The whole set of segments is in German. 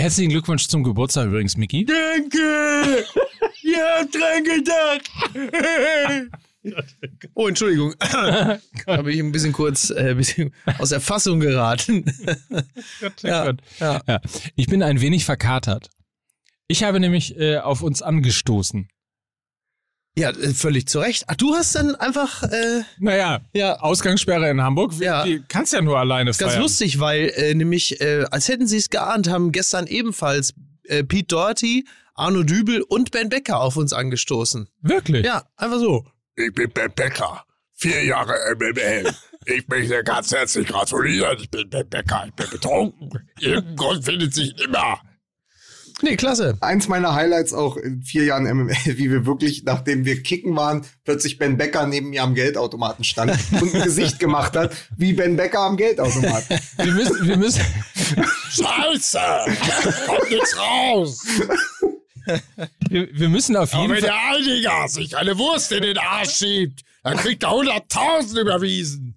Herzlichen Glückwunsch zum Geburtstag übrigens, Miki. Danke! Ihr habt dran gedacht. Oh, Entschuldigung. Habe ich ein bisschen kurz äh, bisschen aus der Fassung geraten. ja, Gott. Ja. Ja. Ich bin ein wenig verkatert. Ich habe nämlich äh, auf uns angestoßen. Ja, äh, völlig zu Recht. Ach, du hast dann einfach äh, Naja, Ja. Ausgangssperre in Hamburg. Ja. Du kannst ja nur alleine ganz feiern. lustig, weil äh, nämlich, äh, als hätten sie es geahnt, haben gestern ebenfalls äh, Pete Doherty, Arno Dübel und Ben Becker auf uns angestoßen. Wirklich? Ja, einfach so. Ich bin Ben Becker. Vier Jahre MML. Ich möchte ganz herzlich gratulieren. Ich bin Ben Becker. Ich bin betrunken. Irgendein Grund findet sich immer. Nee, klasse. Eins meiner Highlights auch in vier Jahren MML, wie wir wirklich, nachdem wir kicken waren, plötzlich Ben Becker neben mir am Geldautomaten stand und ein Gesicht gemacht hat, wie Ben Becker am Geldautomaten. Wir müssen, wir müssen, Scheiße! Kommt nichts raus! wir, wir müssen auf Aber jeden wenn Fall. der Einiger sich eine Wurst in den Arsch schiebt, dann kriegt er 100.000 überwiesen.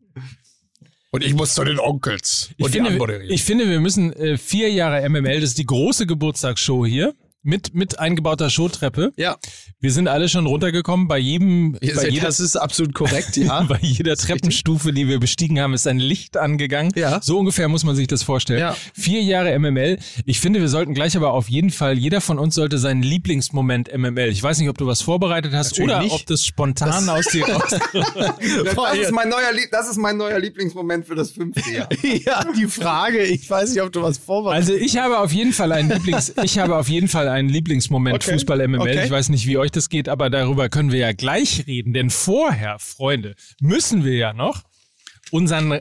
Und ich muss zu den Onkels Ich und die finde, anmoderieren. ich finde, wir müssen äh, vier Jahre MML, das ist die große Geburtstagsshow hier, mit, mit eingebauter Showtreppe. Ja, Wir sind alle schon runtergekommen. Bei jedem, bei jeder, das ist absolut korrekt, ja. bei jeder Treppenstufe, die wir bestiegen haben, ist ein Licht angegangen. Ja. So ungefähr muss man sich das vorstellen. Ja. Vier Jahre MML. Ich finde, wir sollten gleich aber auf jeden Fall, jeder von uns sollte seinen Lieblingsmoment MML. Ich weiß nicht, ob du was vorbereitet hast Natürlich oder nicht. ob das spontan aus dir raus. Das ist mein neuer, das ist mein neuer Lieblingsmoment für das fünfte Jahr. ja, die Frage, ich weiß nicht, ob du was vorbereitet Also ich habe auf jeden Fall einen Lieblings, ich habe auf jeden Fall einen Lieblingsmoment Okay. Fußball MML. Okay. Ich weiß nicht, wie euch das geht, aber darüber können wir ja gleich reden, denn vorher, Freunde, müssen wir ja noch unseren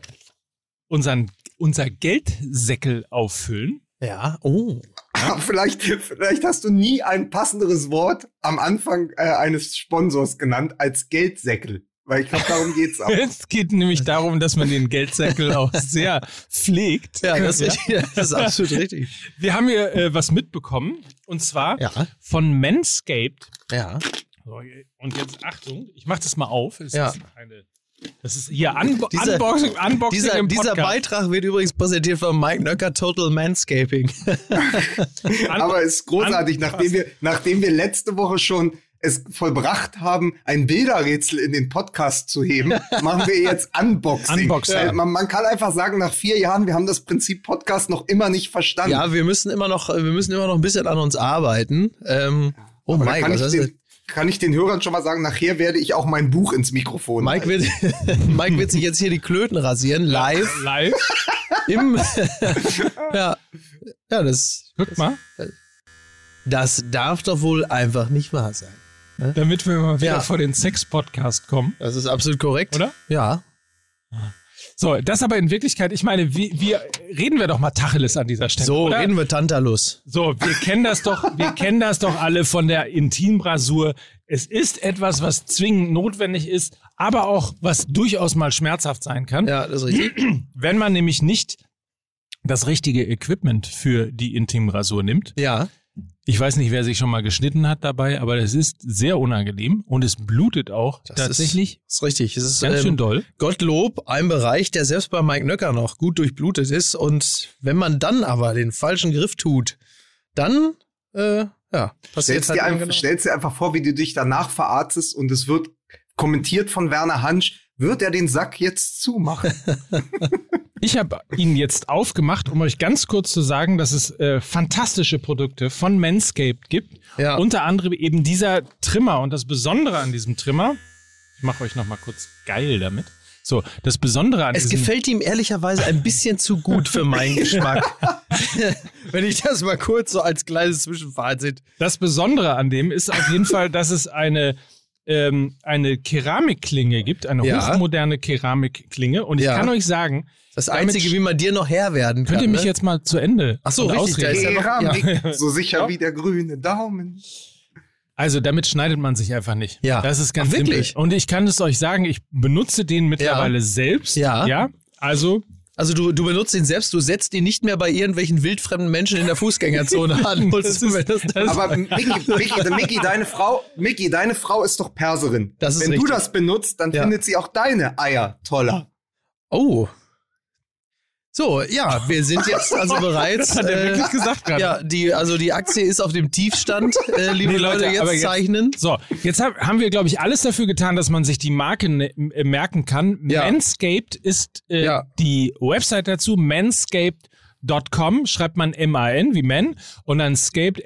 unseren unser Geldsäckel auffüllen. Ja, oh. vielleicht, vielleicht hast du nie ein passenderes Wort am Anfang äh, eines Sponsors genannt als Geldsäckel. Weil ich glaube, darum geht's auch. Es geht nämlich darum, dass man den Geldsäckel auch sehr pflegt. Ja, das, ist richtig. das ist absolut richtig. Wir haben hier äh, was mitbekommen und zwar Ja. von Manscaped. Ja. So, und jetzt Achtung, ich mache das mal auf. Es Ja. ist eine, das ist hier Unbo Dieser- Unboxing, Unboxing Dieser, im dieser Podcast. Beitrag wird übrigens präsentiert von Mike Nöcker Total Manscaping. Aber es ist großartig, nachdem wir, nachdem wir letzte Woche schon es vollbracht haben, ein Bilderrätsel in den Podcast zu heben, machen wir jetzt Unboxing. Unboxing. Man, man kann einfach sagen, nach vier Jahren, wir haben das Prinzip Podcast noch immer nicht verstanden. ja, wir müssen immer noch, wir müssen immer noch ein bisschen an uns arbeiten. Ähm, oh Aber den, du? kann ich den Hörern schon mal sagen, nachher werde ich auch mein Buch ins Mikrofon. Mike wird, Mike wird sich jetzt hier die Klöten rasieren, live Live. im, ja, ja, das, Guck mal, das darf doch wohl einfach nicht wahr sein. Damit wir mal wieder Ja. vor den Sex-Podcast kommen. Das ist absolut korrekt. Oder? Ja. So, das aber in Wirklichkeit, ich meine, wir, wir reden wir doch mal Tacheles an dieser Stelle. So oder? reden wir Tantalus. So, wir kennen das doch, wir kennen das doch alle von der Intimbrasur. Es ist etwas, was zwingend notwendig ist, aber auch was durchaus mal schmerzhaft sein kann. Ja, das ist richtig. Wenn man nämlich nicht das richtige Equipment für die Intimrasur nimmt. Ja. Ich weiß nicht, wer sich schon mal geschnitten hat dabei, aber es ist sehr unangenehm und es blutet auch Das tatsächlich Ist, ist richtig. Es ist ganz schön ähm, doll. Gottlob ein Bereich, der selbst bei Mike Nöcker noch gut durchblutet ist. Und wenn man dann aber den falschen Griff tut, dann, äh, ja, passiert Stellst halt dir, genau. stellst dir einfach vor, wie du dich danach verarztest und es wird kommentiert von Werner Hansch, wird er den Sack jetzt zumachen? Ich habe ihn jetzt aufgemacht, um euch ganz kurz zu sagen, dass es äh, fantastische Produkte von Manscaped gibt. Ja. Unter anderem eben dieser Trimmer. Und das Besondere an diesem Trimmer, ich mache euch noch mal kurz geil damit. So, das Besondere an Es gefällt ihm ehrlicherweise ein bisschen zu gut für meinen Geschmack. Wenn ich das mal kurz so als kleines Zwischenfazit. Das Besondere an dem ist auf jeden Fall, dass es eine, ähm, eine Keramikklinge gibt, eine Ja. hochmoderne Keramikklinge. Und ich Ja. kann euch sagen, Das Einzige, wie man dir noch Herr werden kann. könnt ihr mich ne? jetzt mal zu Ende Ach so, richtig, ausreden? ist ja noch- Keramik, so sicher wie der grüne Daumen. Also damit schneidet man sich einfach nicht. Ja. Das ist ganz Ach, wirklich? simpel. Und ich kann es euch sagen, ich benutze den mittlerweile selbst. Ja. Ja. Also Also du, du benutzt ihn selbst, du setzt ihn nicht mehr bei irgendwelchen wildfremden Menschen in der Fußgängerzone an. Das ist- das, das, Aber Micky, Micky, Micky, deine Frau, Micky, deine Frau ist doch Perserin. Das ist Wenn richtig. du das benutzt, dann Ja. findet sie auch deine Eier toller. oh. So, ja, wir sind jetzt also bereits. Hat er wirklich gesagt gerade. Ja, die, also die Aktie ist auf dem Tiefstand, äh, liebe Nee, Leute, Leute, jetzt- zeichnen. So, jetzt hab, haben wir, glaube ich, alles dafür getan, dass man sich die Marke ne, äh, merken kann. Ja. Manscaped ist äh, Ja. die Website dazu. Manscaped.com schreibt man M-A-N wie Man und dann Scaped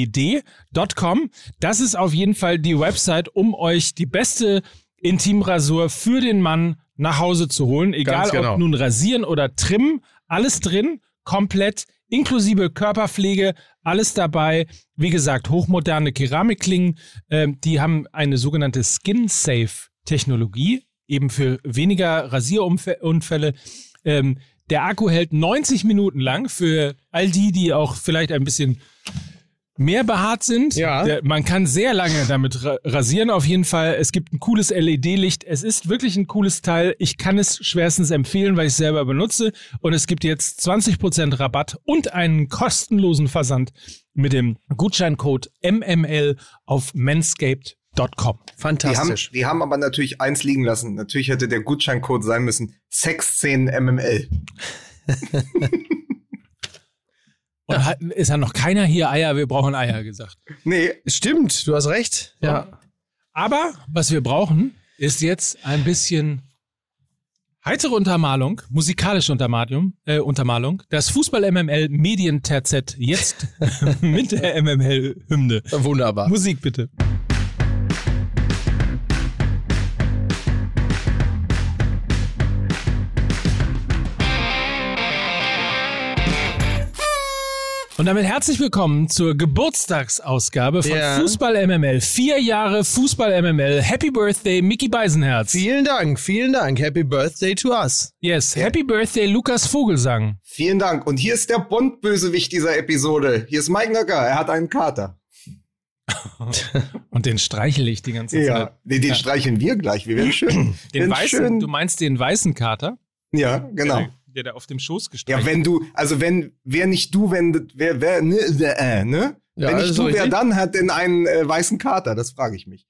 S-C-A-P-E-D.com. Das ist auf jeden Fall die Website, um euch die beste Intimrasur für den Mann nach Hause zu holen. Egal genau. ob nun rasieren oder trimmen, alles drin, komplett, inklusive Körperpflege, alles dabei. Wie gesagt, hochmoderne Keramikklingen, ähm, die haben eine sogenannte Skin-Safe-Technologie, eben für weniger Rasierunfälle. Ähm, der Akku hält 90 Minuten lang für all die, die auch vielleicht ein bisschen mehr behaart sind. Ja. Der, man kann sehr lange damit ra rasieren auf jeden Fall. Es gibt ein cooles LED-Licht. Es ist wirklich ein cooles Teil. Ich kann es schwerstens empfehlen, weil ich es selber benutze. Und es gibt jetzt 20% Rabatt und einen kostenlosen Versand mit dem Gutscheincode MML auf manscaped.com. Die haben, Fantastisch. die haben aber natürlich eins liegen lassen. Natürlich hätte der Gutscheincode sein müssen. Sex10 MML. Und hat, es hat noch keiner hier Eier, wir brauchen Eier gesagt. Nee, Stimmt, du hast recht. Ja. Aber was wir brauchen, ist jetzt ein bisschen heitere Untermalung, musikalische Untermalung, äh, Untermalung. Das Fußball-MML Medien-Terzett jetzt mit der MML-Hymne. Wunderbar. Musik bitte. Und damit herzlich willkommen zur Geburtstagsausgabe von Ja. Fußball MML. Vier Jahre Fußball MML. Happy Birthday, Mickey Beisenherz. Vielen Dank, vielen Dank. Happy Birthday to us. Yes, Happy Birthday, Lukas Vogelsang. vielen Dank. Und hier ist der Bond-Bösewicht dieser Episode. Hier ist Mike Nöcker. Er hat einen Kater. Und den streichel ich die ganze Zeit. Ja, den, den streicheln wir gleich. Wir werden schön. Den werden weißen, schön. du meinst den weißen Kater? Ja, genau. Der, da auf dem Schoß Ja, gestreichelt wenn du, also wenn, wer nicht du, wenn, wer, wer, ne, äh, ne? Ja, wenn nicht du, wer richtig. dann hat denn einen äh, weißen Kater? Das frage ich mich.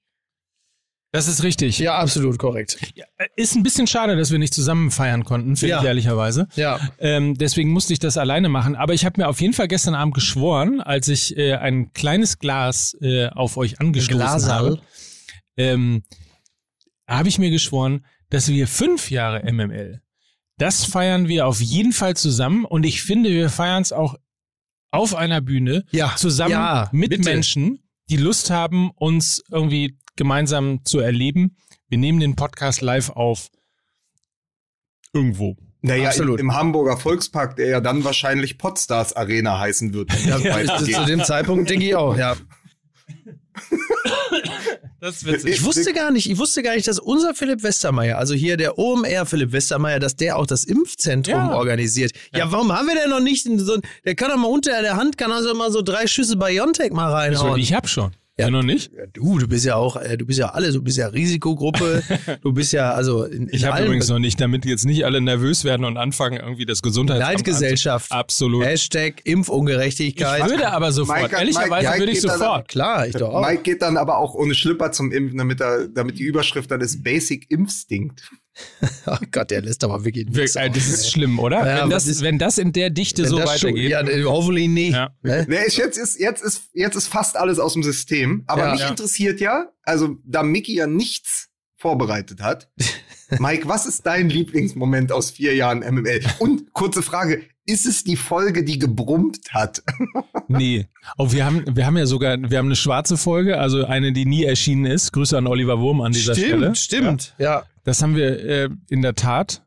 Das ist richtig. Ja, absolut korrekt. Ja, Ist ein bisschen schade, dass wir nicht zusammen feiern konnten, finde Ja. ich ehrlicherweise. Ja. Ähm, deswegen musste ich das alleine machen. Aber ich habe mir auf jeden Fall gestern Abend geschworen, als ich äh, ein kleines Glas äh, auf euch angestoßen Glaserl. habe, ähm, habe ich mir geschworen, dass wir fünf Jahre MML, das feiern wir auf jeden Fall zusammen. Und ich finde, wir feiern es auch auf einer Bühne Ja. zusammen Ja, mit bitte. Menschen, die Lust haben, uns irgendwie gemeinsam zu erleben. Wir nehmen den Podcast live auf. Irgendwo. Naja, Absolut. im, im Hamburger Volkspark, der ja dann wahrscheinlich Podstars Arena heißen wird. wenn das Ja, zu dem Zeitpunkt denke ich auch, ja. Das ist witzig. Ich wusste gar nicht, ich wusste gar nicht, dass unser Philipp Westermeier, also hier der OMR Philipp Westermeier, dass der auch das Impfzentrum Ja. organisiert. Ja, warum haben wir denn noch nicht so, der kann doch mal unter der Hand, kann also mal so drei Schüsse Biontech mal reinhauen. Ich hab schon. Ja. Ja, noch nicht? Ja, du, du bist ja auch, äh, du bist ja alle, du bist ja Risikogruppe, du bist ja also in, in Ich habe übrigens noch nicht, damit jetzt nicht alle nervös werden und anfangen, irgendwie das Gesundheitsamt Neidgesellschaft. anzu- Absolut. Hashtag Ich Impfungerechtigkeit. würde aber sofort. Mike- Ehrlicherweise Mike- würde ich sofort. Klar, ich doch auch. Mike geht dann aber auch ohne Schlipper zum Impfen, damit, er, damit die Überschrift dann ist Basic Impfstinkt. Oh Gott, der lässt aber wirklich Wir- nichts äh, auf, Das ey. ist schlimm, oder? Ja, wenn, das, ist- wenn das in der Dichte so schon- weitergeht. Ja, äh, hoffentlich nicht. Ja. Ne? Nee, ist- jetzt ist, jetzt ist, jetzt ist fast alles aus dem System. Aber Ja. mich Ja. interessiert ja, also da Mickey ja nichts vorbereitet hat. Mike, was ist dein Lieblingsmoment aus vier Jahren MML? Und kurze Frage, ist es die Folge, die gebrummt hat? Nee. Oh, wir haben, wir haben ja sogar, wir haben eine schwarze Folge, also eine, die nie erschienen ist. Grüße an Oliver Wurm an dieser Stelle. Stimmt, stimmt. Ja. Das haben wir äh, in der Tat.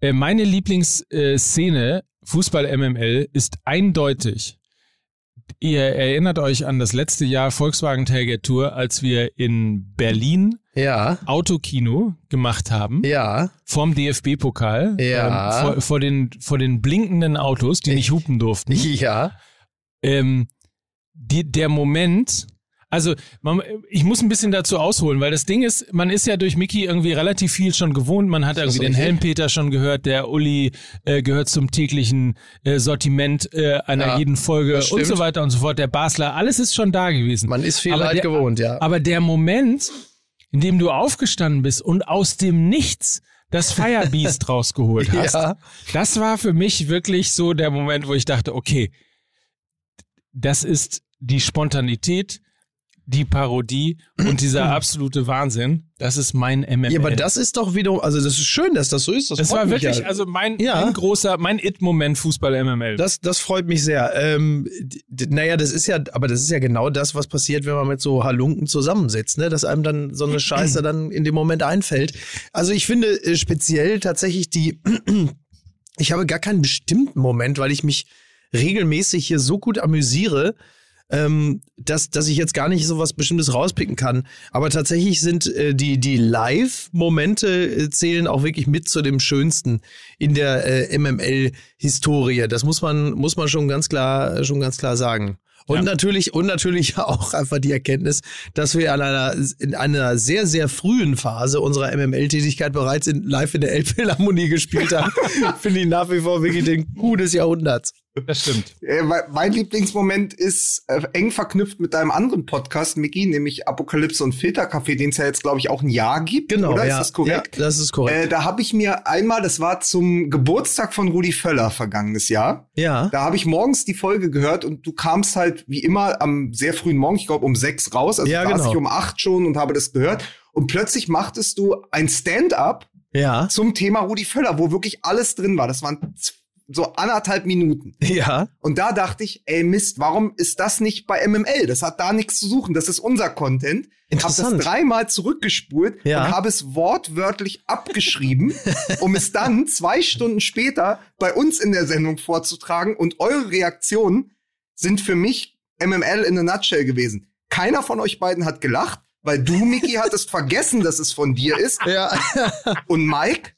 Äh, meine Lieblingsszene Fußball MML ist eindeutig. Ihr erinnert euch an das letzte Jahr Volkswagen Tailgate Tour, als wir in Berlin Ja. Autokino gemacht haben, Ja. vorm DFB-Pokal, Ja. ähm, vor, vor, den, vor den blinkenden Autos, die nicht hupen durften. Ja. ähm, die, der Moment, also man, ich muss ein bisschen dazu ausholen, weil das Ding ist, man ist ja durch Mickey irgendwie relativ viel schon gewohnt. Man hat irgendwie den? Helmpeter schon gehört, der Uli äh, gehört zum täglichen äh, Sortiment äh, einer Ja, jeden Folge und so weiter und so fort. Der Basler, alles ist schon da gewesen. Man ist viel Aber der- gewohnt, ja. Aber der Moment, in dem du aufgestanden bist und aus dem Nichts das Firebeast rausgeholt hast, Ja. das war für mich wirklich so der Moment, wo ich dachte, okay, das ist die Spontanität, die Parodie und dieser absolute Wahnsinn. Das ist mein MML. Ja, aber das ist doch wieder, also das ist schön, dass das so ist. Das, das war wirklich, ja. also mein, Ja. mein großer, mein It-Moment Fußball-MML. Das, das freut mich sehr. Ähm, naja, das ist ja, aber das ist ja genau das, was passiert, wenn man mit so Halunken zusammensitzt, ne? Dass einem dann so eine Scheiße dann in dem Moment einfällt. Also ich finde äh, speziell tatsächlich die, ich habe gar keinen bestimmten Moment, weil ich mich regelmäßig hier so gut amüsiere, ähm, dass, dass ich jetzt gar nicht so was Bestimmtes rauspicken kann. Aber tatsächlich sind äh, die, die Live-Momente äh, zählen auch wirklich mit zu dem Schönsten in der äh, MML-Historie. Das muss man, muss man schon ganz klar, schon ganz klar sagen. Und Ja. natürlich, und natürlich auch einfach die Erkenntnis, dass wir an einer, in einer sehr, sehr frühen Phase unserer MML-Tätigkeit bereits in, live in der Elbphilharmonie gespielt haben, finde ich nach wie vor wirklich den Coup des Jahrhunderts. Das stimmt. Äh, mein Lieblingsmoment ist äh, eng verknüpft mit deinem anderen Podcast, Micky, nämlich Apokalypse und Filterkaffee, den es ja jetzt, glaube ich, auch ein Jahr gibt. Genau, oder? ja. Ist das korrekt? Ja, das ist korrekt. Äh, da habe ich mir einmal, das war zum Geburtstag von Rudi Völler vergangenes Jahr. ja. Da habe ich morgens die Folge gehört und du kamst halt wie immer am sehr frühen Morgen, ich glaube um sechs raus, also Ja, saß genau. ich um acht schon und habe das gehört. Und plötzlich machtest du ein Stand-up Ja. zum Thema Rudi Völler, wo wirklich alles drin war. Das waren so anderthalb Minuten. Ja. Und da dachte ich, ey Mist, warum ist das nicht bei MML? Das hat da nichts zu suchen. Das ist unser Content. Hab das Interessant. dreimal zurückgespult Ja. und habe es wortwörtlich abgeschrieben, um es dann zwei Stunden später bei uns in der Sendung vorzutragen. Und eure Reaktionen sind für mich MML in a nutshell gewesen. Keiner von euch beiden hat gelacht, weil du, Miki, hattest vergessen, dass es von dir ist. Ja. Und Mike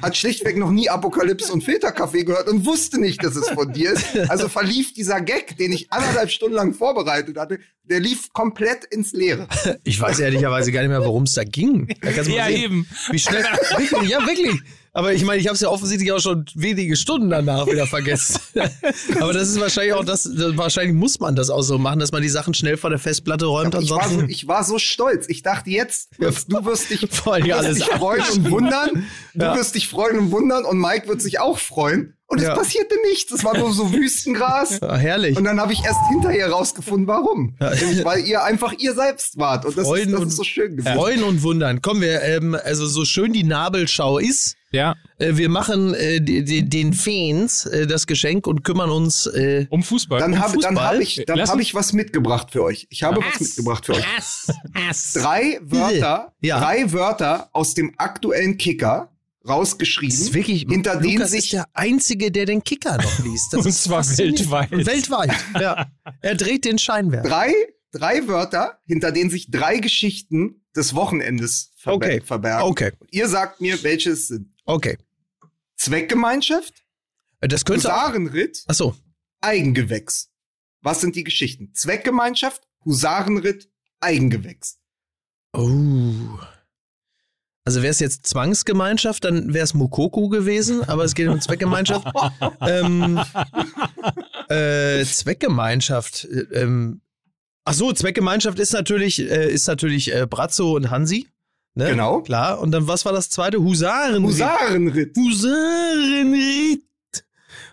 hat schlichtweg noch nie Apokalypse und Filterkaffee gehört und wusste nicht, dass es von dir ist. Also verlief dieser Gag, den ich anderthalb Stunden lang vorbereitet hatte, der lief komplett ins Leere. Ich weiß ehrlicherweise gar nicht mehr, worum es da ging. Da Ja, sehen, eben. Wie schnell. wirklich, ja, wirklich. Aber ich meine, ich habe es ja offensichtlich auch schon wenige Stunden danach wieder vergessen. Aber das ist wahrscheinlich auch das, wahrscheinlich muss man das auch so machen, dass man die Sachen schnell vor der Festplatte räumt. Ich war, so, Ansonsten. ich war so stolz. Ich dachte, jetzt du wirst dich, Vor allem du wirst alles dich freuen und wundern. Du Ja. wirst dich freuen und wundern und Mike wird sich auch freuen. Und es Ja. passierte nichts. Es war nur so Wüstengras. Ja, herrlich. Und dann habe ich erst hinterher rausgefunden, warum. Ja. Nämlich, weil ihr einfach ihr selbst wart. Und das, ist, das und- ist so schön gewesen. Freuen und wundern. Kommen wir, ähm, also so schön die Nabelschau ist, Ja, äh, wir machen äh, den Fans äh, das Geschenk und kümmern uns. Äh, um Fußball. Dann habe dann Fußball? hab ich, dann hab ich was mitgebracht für euch. Ich habe was mitgebracht für euch. Drei Wörter, Ja. drei Wörter aus dem aktuellen Kicker rausgeschrieben, das ist wirklich, hinter denen Lukas sich ist der Einzige, der den Kicker noch liest. Das Und ist zwar weltweit. Weltweit, ja. Er dreht den Scheinwerfer. drei, drei Wörter, hinter denen sich drei Geschichten des Wochenendes verbe Okay. verbergen. Okay, Und ihr sagt mir, welche es sind. Okay. Zweckgemeinschaft, Das könnte. Husarenritt, Achso. Eigengewächs. Was sind die Geschichten? Zweckgemeinschaft, Husarenritt, Eigengewächs. Oh. Also wäre es jetzt Zwangsgemeinschaft, dann wäre es Mukoko gewesen, aber es geht um Zweckgemeinschaft. ähm, äh, Zweckgemeinschaft. äh, Ähm, ach so, Zweckgemeinschaft ist natürlich, äh, ist natürlich äh, Brazzo und Hansi. Ne? Genau. Klar. Und dann, was war das zweite? Husaren. Husarenritt. Husarenritt.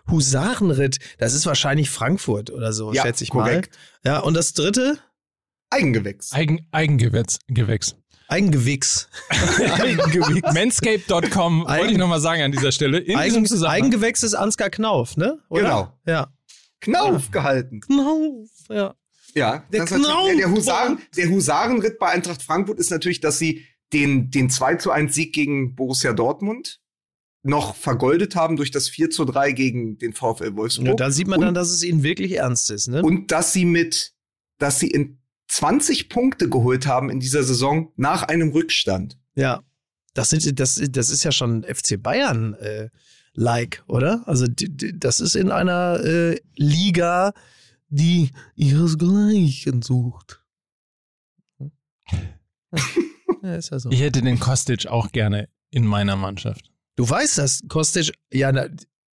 Husarenritt. Das ist wahrscheinlich Frankfurt oder so, Ja, schätze ich korrekt. mal. Ja, und das dritte? Eigengewächs. Eigen, Eigengewächs. Gewächs. Eigengewichs. Eigengewichs. Manscape.com wollte Eigen- ich nochmal sagen an dieser Stelle. In Eigen. Eigengewächs ist Ansgar Knauf, ne? Oder? Genau. Ja. Knauf gehalten. Knauf, ja. Ja, Der Knauf. der, der, Husaren, der Husarenritt bei Eintracht Frankfurt ist natürlich, dass sie den, den 2 zu 1 Sieg gegen Borussia Dortmund noch vergoldet haben durch das 4 zu 3 gegen den VfL Wolfsburg. ja. Da sieht man dann, und, dass es ihnen wirklich ernst ist, ne? und dass sie mit, dass sie in 20 Punkte geholt haben in dieser Saison nach einem Rückstand. ja. Das, sind, das, das ist ja schon FC Bayern äh, like, oder? Also die, die, das ist in einer äh, Liga, die ihresgleichen sucht. Ja, ist ja so. Ich hätte den Kostic auch gerne in meiner Mannschaft. Du weißt das, Kostic, ja, na,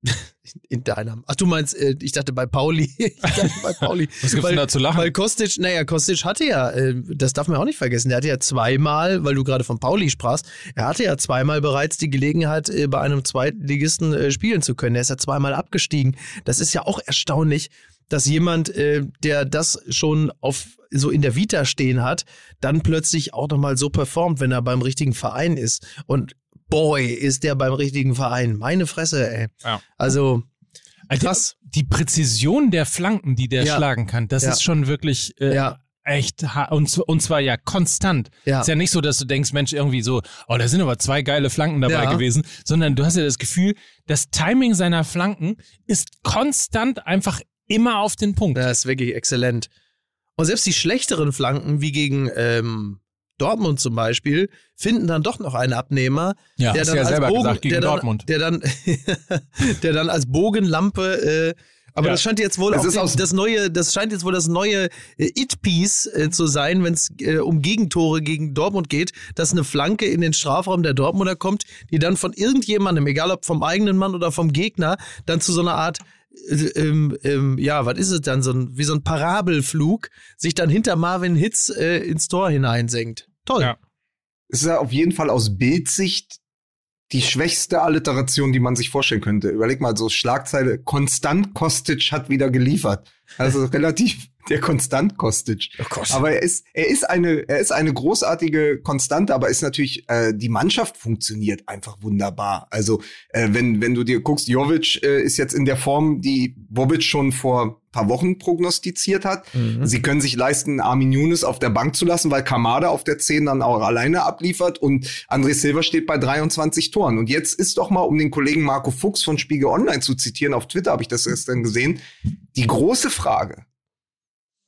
In deiner. Ach, du meinst, äh, ich dachte bei Pauli. ich dachte bei Pauli. Was gibt's weil, denn da zu lachen? Weil Kostic, naja, Kostic hatte ja, äh, das darf man auch nicht vergessen, der hatte ja zweimal, weil du gerade von Pauli sprachst, er hatte ja zweimal bereits die Gelegenheit, äh, bei einem Zweitligisten spielen zu können. Er ist ja zweimal abgestiegen. Das ist ja auch erstaunlich, dass jemand, äh, der das schon auf so in der Vita stehen hat, dann plötzlich auch nochmal so performt, wenn er beim richtigen Verein ist. Und boy, ist der beim richtigen Verein. Meine Fresse, ey. Ja. Also, Also krass. Die Präzision der Flanken, die der Ja. schlagen kann, das Ja. ist schon wirklich äh, Ja. echt und, und zwar ja konstant. Ja. Ist ja nicht so, dass du denkst, Mensch, irgendwie so, oh, da sind aber zwei geile Flanken dabei Ja. gewesen, sondern du hast ja das Gefühl, das Timing seiner Flanken ist konstant einfach immer auf den Punkt. Das ist wirklich exzellent. Und selbst die schlechteren Flanken, wie gegen ähm, Dortmund zum Beispiel, finden dann doch noch einen Abnehmer, Ja, der dann ja als selber Bogen, gesagt, gegen der dann, Dortmund. Der dann, der dann als Bogenlampe, äh, aber Ja. das scheint jetzt wohl Es auch ist die, aus- das neue, das scheint jetzt wohl das neue äh, It-Piece äh, zu sein, wenn es äh, um Gegentore gegen Dortmund geht, dass eine Flanke in den Strafraum der Dortmunder kommt, die dann von irgendjemandem, egal ob vom eigenen Mann oder vom Gegner, dann zu so einer Art äh, ähm, ähm, ja, was ist es dann, so ein, wie so ein Parabelflug, sich dann hinter Marvin Hitz äh, ins Tor hineinsenkt. Toll. Ja. Es ist ja auf jeden Fall aus Bildsicht die schwächste Alliteration, die man sich vorstellen könnte. Überleg mal, so Schlagzeile, Konstant Kostic hat wieder geliefert. Also relativ der Konstant Kostic. Oh. Aber er ist, er ist eine, er ist eine großartige Konstante, aber ist natürlich, äh, die Mannschaft funktioniert einfach wunderbar. Also, äh, wenn, wenn du dir guckst, Jovic äh, ist jetzt in der Form, die Bobic schon vor paar Wochen prognostiziert hat. Mhm. Sie können sich leisten, Armin Younes auf der Bank zu lassen, weil Kamada auf der 10 dann auch alleine abliefert und André Silva steht bei 23 Toren. Und jetzt ist doch mal, um den Kollegen Marco Fuchs von Spiegel Online zu zitieren, auf Twitter habe ich das gestern gesehen, die große Frage.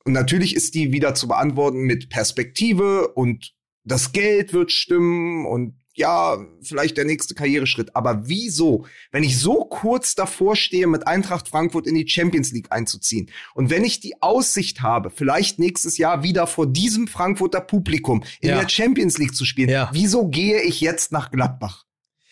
Und natürlich ist die wieder zu beantworten mit Perspektive und das Geld wird stimmen und ja, vielleicht der nächste Karriereschritt. Aber wieso, wenn ich so kurz davor stehe, mit Eintracht Frankfurt in die Champions League einzuziehen und wenn ich die Aussicht habe, vielleicht nächstes Jahr wieder vor diesem Frankfurter Publikum in Ja. der Champions League zu spielen, Ja. wieso gehe ich jetzt nach Gladbach?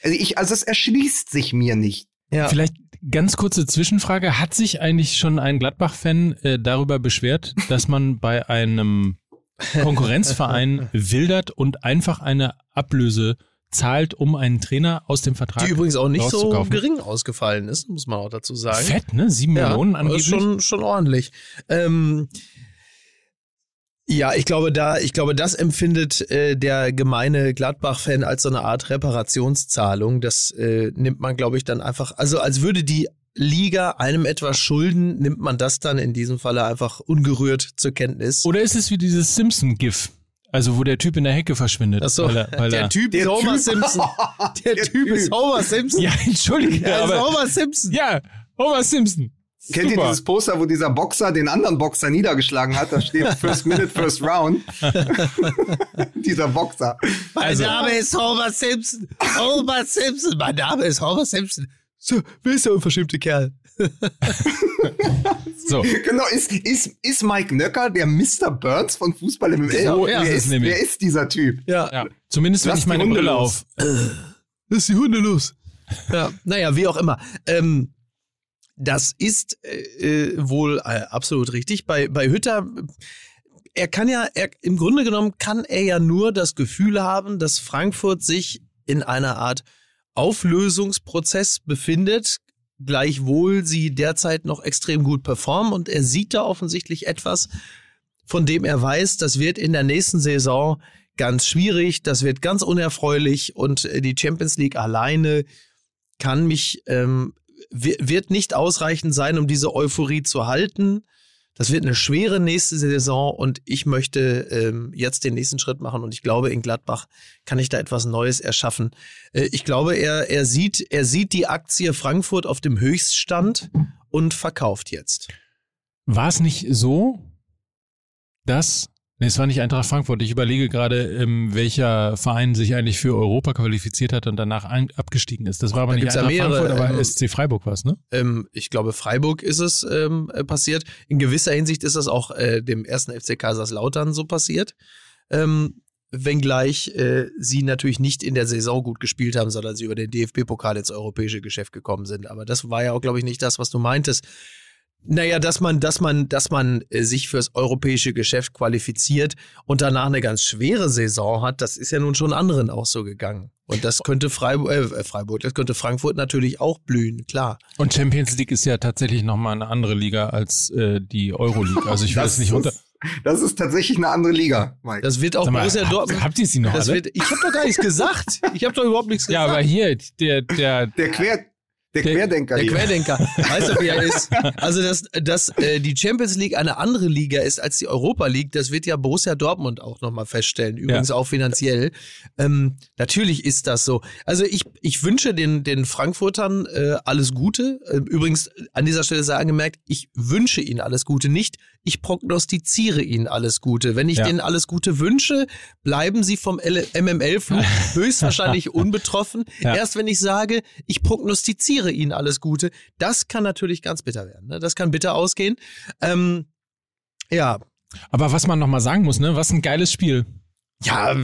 Also ich, also es erschließt sich mir nicht. Ja. Vielleicht ganz kurze Zwischenfrage. Hat sich eigentlich schon ein Gladbach-Fan äh, darüber beschwert, dass man bei einem Konkurrenzverein wildert und einfach eine Ablöse zahlt, um einen Trainer aus dem Vertrag Die übrigens auch nicht so gering ausgefallen ist, muss man auch dazu sagen. Fett, ne? Sieben Ja, Millionen angeblich. ist schon, schon ordentlich. Ähm, ja, ich glaube, da, ich glaube, das empfindet äh, der gemeine Gladbach-Fan als so eine Art Reparationszahlung. Das äh, nimmt man, glaube ich, dann einfach, also als würde die Liga einem etwas schulden, nimmt man das dann in diesem Falle einfach ungerührt zur Kenntnis. Oder ist es wie dieses Simpson-GIF? Also, wo der Typ in der Hecke verschwindet. Ach so, weil er, weil der er, Typ ist Homer Simpson. Der, Typ ist Homer Simpson. Ja, entschuldige, Der ist aber. Homer Simpson. Ja, Homer Simpson. Kennt ihr dieses Poster, wo dieser Boxer den anderen Boxer niedergeschlagen hat? Da steht First Minute, First Round. dieser Boxer. Mein Also- Name ist Homer Simpson. Homer Simpson. Mein Name ist Homer Simpson. So, wer ist der unverschämte Kerl? So. Genau, ist, ist, ist Mike Nöcker der Mr. Burns von Fußball im So wer, ist nämlich. wer ist dieser Typ? Ja, Ja. Zumindest wenn ich die meine Hunde Brille los. auf. lass die Hunde los. Ja, naja, wie auch immer. Ähm, das ist äh, äh, wohl äh, absolut richtig. Bei, bei Hütter, er kann ja, er, im Grunde genommen kann er ja nur das Gefühl haben, dass Frankfurt sich in einer Art Auflösungsprozess befindet, gleichwohl sie derzeit noch extrem gut performen und er sieht da offensichtlich etwas, von dem er weiß, das wird in der nächsten Saison ganz schwierig, das wird ganz unerfreulich und äh, die Champions League alleine kann mich, ähm, wi- wird nicht ausreichend sein, um diese Euphorie zu halten. Das wird eine schwere nächste Saison und ich möchte ähm, jetzt den nächsten Schritt machen und ich glaube, in Gladbach kann ich da etwas Neues erschaffen. Äh, ich glaube, er, er, sieht, er sieht die Aktie Frankfurt auf dem Höchststand und verkauft jetzt. War es nicht so, dass. Nee, es war nicht Eintracht Frankfurt. Ich überlege gerade, ähm, welcher Verein sich eigentlich für Europa qualifiziert hat und danach ein, abgestiegen ist. Das war aber Da nicht Eintracht mehrere, Frankfurt, aber ähm, SC Freiburg war es, ne? Ähm, ich glaube, Freiburg ist es ähm, äh, passiert. In gewisser Hinsicht ist das auch äh, dem ersten FC Kaiserslautern so passiert. Ähm, wenngleich äh, sie natürlich nicht in der Saison gut gespielt haben, sondern sie über den DFB-Pokal ins europäische Geschäft gekommen sind. Aber das war ja auch, glaube ich, nicht das, was du meintest. Naja, dass man, dass man, dass man äh, sich fürs europäische Geschäft qualifiziert und danach eine ganz schwere Saison hat, das ist ja nun schon anderen auch so gegangen. Und das könnte Freiburg, äh, Freiburg, das könnte Frankfurt natürlich auch blühen, klar. Und Champions League ist ja tatsächlich nochmal eine andere Liga als äh, die Euroleague. Also ich will es nicht runter. ist- Das ist tatsächlich eine andere Liga, Mike. Das wird auch mal, Borussia Dortmund. habt, ihr sie noch Das alle? wird, ich habe doch gar nichts gesagt. Ich habe doch überhaupt nichts ja, gesagt. aber hier, der, der, der Quer, der, Der- Querdenker Der hier. Querdenker. Weißt du, wie er ist? Also, dass, dass äh, die Champions League eine andere Liga ist als die Europa League, das wird ja Borussia Dortmund auch nochmal feststellen. Übrigens auch finanziell. Ähm, natürlich ist das so. Also, ich, ich wünsche den, den Frankfurtern äh, alles Gute. Äh, Übrigens, an dieser Stelle sei angemerkt, ich wünsche ihnen alles Gute nicht. Ich prognostiziere ihnen alles Gute. Wenn ich Ja. denen alles Gute wünsche, bleiben sie vom MML-Flug höchstwahrscheinlich unbetroffen. Ja. Erst wenn ich sage, ich prognostiziere ihnen alles Gute, das kann natürlich ganz bitter werden. Ne? Das kann bitter ausgehen. Ähm, ja, aber was man nochmal sagen muss, ne, was ein geiles Spiel. ja,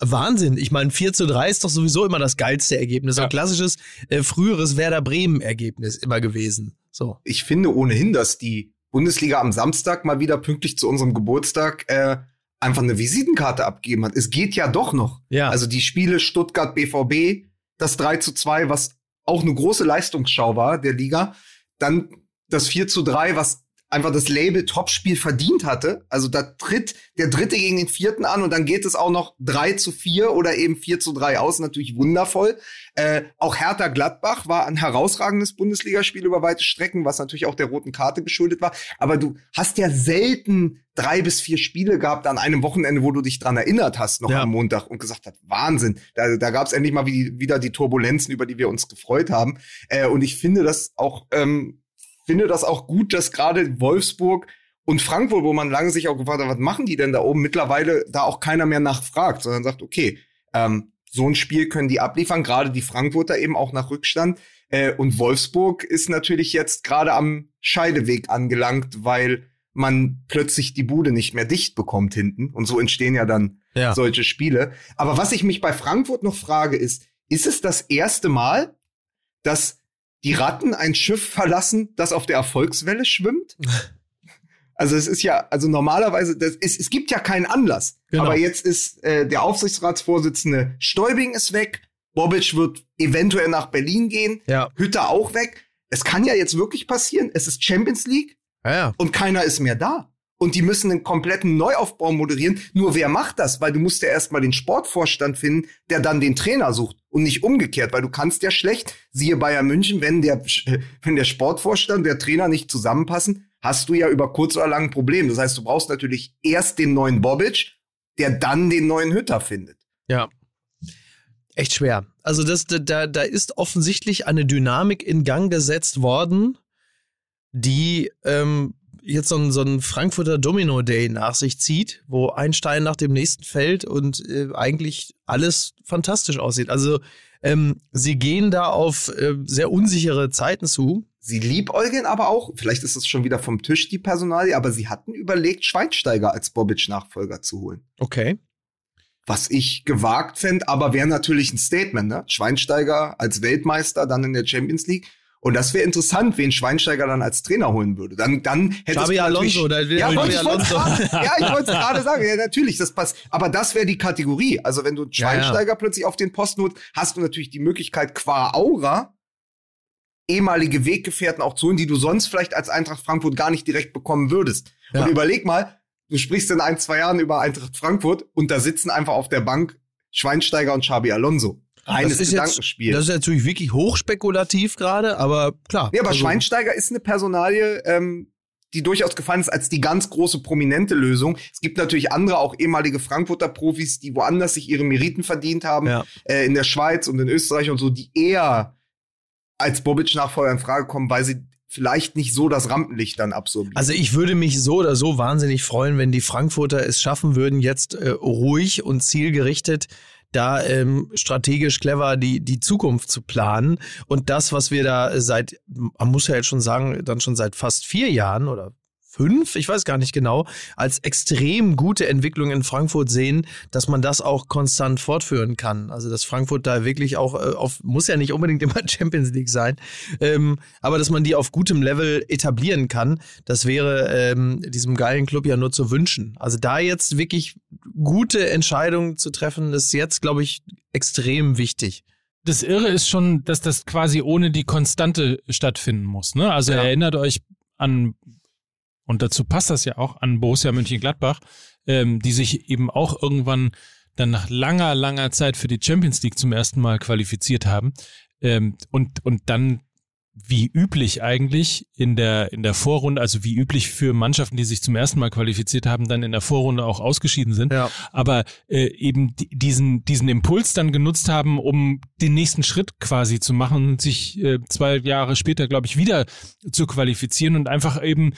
Wahnsinn. Ich meine, 4 zu 3 ist doch sowieso immer das geilste Ergebnis. Ja. Ein klassisches, äh, früheres Werder Bremen-Ergebnis immer gewesen. So. ich finde ohnehin, dass die Bundesliga am Samstag mal wieder pünktlich zu unserem Geburtstag äh, einfach eine Visitenkarte abgegeben hat. Es geht ja doch noch. Ja. Also die Spiele Stuttgart BVB, das 3 zu 2, was auch eine große Leistungsschau war der Liga. Dann das 4 zu 3, was einfach das Label Topspiel verdient hatte. Also da tritt der Dritte gegen den Vierten an und dann geht es auch noch 3 zu 4 oder eben 4 zu 3 aus. Natürlich wundervoll. Äh, auch Hertha Gladbach war ein herausragendes Bundesligaspiel über weite Strecken, was natürlich auch der roten Karte geschuldet war. Aber du hast ja selten drei bis vier Spiele gehabt an einem Wochenende, wo du dich dran erinnert hast, noch Ja. am Montag und gesagt hast, Wahnsinn. Da, da gab es endlich mal wie, wieder die Turbulenzen, über die wir uns gefreut haben. Äh, und ich finde das auch, ähm, finde das auch gut, dass gerade Wolfsburg und Frankfurt, wo man lange sich auch gefragt hat, was machen die denn da oben, mittlerweile da auch keiner mehr nachfragt, sondern sagt, okay, ähm, so ein Spiel können die abliefern, gerade die Frankfurter eben auch nach Rückstand. Äh, und Wolfsburg ist natürlich jetzt gerade am Scheideweg angelangt, weil man plötzlich die Bude nicht mehr dicht bekommt hinten. Und so entstehen ja dann Ja. solche Spiele. Aber was ich mich bei Frankfurt noch frage, ist, ist es das erste Mal, dass die Ratten ein Schiff verlassen, das auf der Erfolgswelle schwimmt? Also es ist ja, also normalerweise, das ist, es gibt ja keinen Anlass. Genau. Aber jetzt ist äh, der Aufsichtsratsvorsitzende Stäubing ist weg, Bobic wird eventuell nach Berlin gehen, Ja. Hütter auch weg. Es kann ja jetzt wirklich passieren. Es ist Champions League Ja, ja. und keiner ist mehr da. Und die müssen einen kompletten Neuaufbau moderieren. Nur wer macht das? Weil du musst ja erstmal den Sportvorstand finden, der dann den Trainer sucht und nicht umgekehrt, weil du kannst ja schlecht, siehe Bayern München, wenn der, wenn der Sportvorstand, der Trainer nicht zusammenpassen, hast du ja über kurz oder lang ein Problem. Das heißt, du brauchst natürlich erst den neuen Bobic, der dann den neuen Hütter findet. Ja. Echt schwer. Also das, da, da ist offensichtlich eine Dynamik in Gang gesetzt worden, die ähm, jetzt so ein, so ein Frankfurter Domino Day nach sich zieht, wo ein Stein nach dem nächsten fällt und äh, eigentlich alles fantastisch aussieht. Also ähm, sie gehen da auf äh, sehr unsichere Zeiten zu. Sie liebäugeln aber auch, vielleicht ist es schon wieder vom Tisch die Personalie, aber sie hatten überlegt, Schweinsteiger als Bobic-Nachfolger zu holen. Okay. Was ich gewagt fände, aber wäre natürlich ein Statement, ne? Schweinsteiger als Weltmeister, dann in der Champions League. Und das wäre interessant, wen Schweinsteiger dann als Trainer holen würde. Dann, dann hätte Xabi Alonso, da will ja, ich wollte Alonso. gerade- ja, ich wollte es gerade sagen. Ja, natürlich, das passt. Aber das wäre die Kategorie. Also wenn du Ja, ja. Schweinsteiger plötzlich auf den Posten holst, hast du natürlich die Möglichkeit, qua Aura ehemalige Weggefährten auch zu holen, die du sonst vielleicht als Eintracht Frankfurt gar nicht direkt bekommen würdest. Ja. Und überleg mal, du sprichst in ein, zwei Jahren über Eintracht Frankfurt und da sitzen einfach auf der Bank Schweinsteiger und Xabi Alonso. Reines das ist jetzt, das ist natürlich wirklich hochspekulativ gerade, aber klar. ja, aber Also- Schweinsteiger ist eine Personalie, ähm, die durchaus gefallen ist als die ganz große prominente Lösung. Es gibt natürlich andere, auch ehemalige Frankfurter Profis, die woanders sich ihre Meriten verdient haben, Ja. äh, in der Schweiz und in Österreich und so, die eher als Bobic-Nachfolger in Frage kommen, weil sie vielleicht nicht so das Rampenlicht dann absorbieren. Also ich würde mich so oder so wahnsinnig freuen, wenn die Frankfurter es schaffen würden, jetzt äh, ruhig und zielgerichtet da ähm, strategisch clever die, die Zukunft zu planen. Und das, was wir da seit, man muss ja jetzt schon sagen, dann schon seit fast vier Jahren oder fünf, ich weiß gar nicht genau, als extrem gute Entwicklung in Frankfurt sehen, dass man das auch konstant fortführen kann. Also dass Frankfurt da wirklich auch äh, auf, muss ja nicht unbedingt immer Champions League sein, ähm, aber dass man die auf gutem Level etablieren kann, das wäre ähm, diesem geilen Club ja nur zu wünschen. Also da jetzt wirklich gute Entscheidungen zu treffen, ist jetzt, glaube ich, extrem wichtig das Irre ist schon, dass das quasi ohne die Konstante stattfinden muss. Ne? Also ja. erinnert euch an und dazu passt das ja auch an Borussia Mönchengladbach, ähm, die sich eben auch irgendwann dann nach langer, langer Zeit für die Champions League zum ersten Mal qualifiziert haben ähm, und, und dann wie üblich eigentlich in der, in der Vorrunde, also wie üblich für Mannschaften, die sich zum ersten Mal qualifiziert haben, dann in der Vorrunde auch ausgeschieden sind. Ja. Aber äh, eben diesen, diesen Impuls dann genutzt haben, um den nächsten Schritt quasi zu machen und sich äh, zwei Jahre später, glaube ich, wieder zu qualifizieren und einfach eben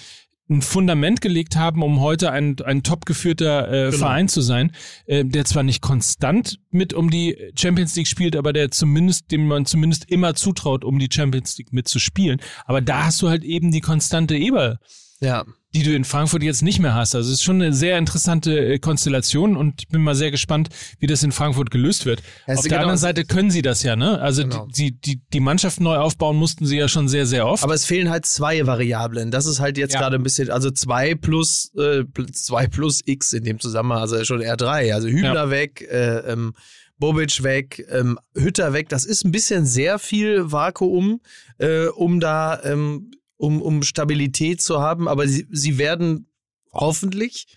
ein Fundament gelegt haben, um heute ein, ein top geführter äh, genau. Verein zu sein, äh, der zwar nicht konstant mit um die Champions League spielt, aber der zumindest, dem man zumindest immer zutraut, um die Champions League mitzuspielen. Aber da hast du halt eben die konstante Eber. Ja die du in Frankfurt jetzt nicht mehr hast. Also es ist schon eine sehr interessante äh, Konstellation und ich bin mal sehr gespannt, wie das in Frankfurt gelöst wird. Auf der genau anderen Seite können sie das ja, ne? Also genau. die, die, die Mannschaft neu aufbauen mussten sie ja schon sehr, sehr oft. Aber es fehlen halt zwei Variablen. Das ist halt jetzt ja. gerade ein bisschen, also zwei plus, äh, zwei plus X in dem Zusammenhang, also schon eher drei. Also Hübner ja. weg, äh, ähm, Bobic weg, ähm, Hütter weg. Das ist ein bisschen sehr viel Vakuum, äh, um da ähm, um, um Stabilität zu haben, aber sie, sie werden hoffentlich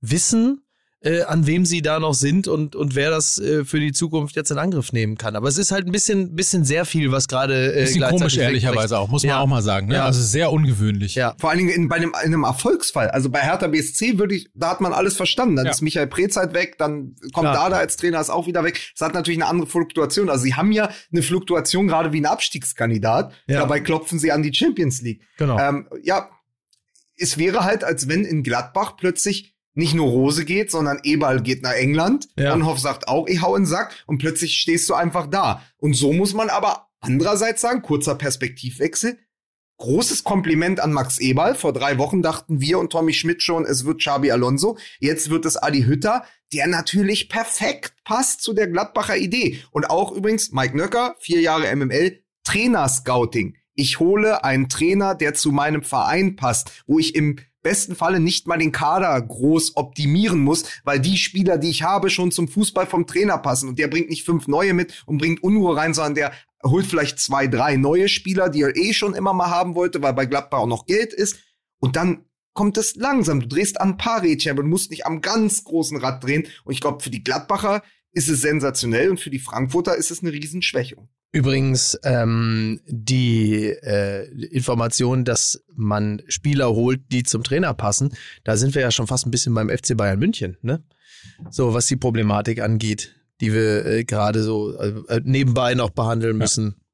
wissen, äh, an wem sie da noch sind und, und wer das äh, für die Zukunft jetzt in Angriff nehmen kann. Aber es ist halt ein bisschen, bisschen sehr viel, was gerade. Äh, bisschen komisch, ehrlicherweise auch, muss man ja. auch mal sagen. Ne? Ja. Also sehr ungewöhnlich. Ja. Vor allen Dingen in, bei einem, in einem Erfolgsfall. Also bei Hertha BSC würde ich, da hat man alles verstanden. Dann ja. ist Michael Prezeit weg, dann kommt Klar. Dada als Trainer, ist auch wieder weg. Es hat natürlich eine andere Fluktuation. Also sie haben ja eine Fluktuation gerade wie ein Abstiegskandidat. Ja. Dabei klopfen sie an die Champions League. Genau. Ähm, ja, es wäre halt, als wenn in Gladbach plötzlich nicht nur Rose geht, sondern Eberl geht nach England. Ja. Anhoff sagt auch, ich hau in den Sack. Und plötzlich stehst du einfach da. Und so muss man aber andererseits sagen, kurzer Perspektivwechsel. Großes Kompliment an Max Eberl. Vor drei Wochen dachten wir und Tommy Schmidt schon, es wird Xabi Alonso. Jetzt wird es Adi Hütter, der natürlich perfekt passt zu der Gladbacher Idee. Und auch übrigens Mike Nöcker, vier Jahre MML, Trainer-Scouting. Ich hole einen Trainer, der zu meinem Verein passt, wo ich im besten Falle nicht mal den Kader groß optimieren muss, weil die Spieler, die ich habe, schon zum Fußball vom Trainer passen. Und der bringt nicht fünf neue mit und bringt Unruhe rein, sondern der holt vielleicht zwei, drei neue Spieler, die er eh schon immer mal haben wollte, weil bei Gladbach auch noch Geld ist. Und dann kommt es langsam. Du drehst an ein paar Rädchen, aber du musst nicht am ganz großen Rad drehen. Und ich glaube, für die Gladbacher ist es sensationell und für die Frankfurter ist es eine Riesenschwächung. Übrigens ähm, die äh, Information, dass man Spieler holt, die zum Trainer passen, da sind wir ja schon fast ein bisschen beim FC Bayern München, ne? So was die Problematik angeht, die wir äh, gerade so äh, nebenbei noch behandeln müssen. Ja.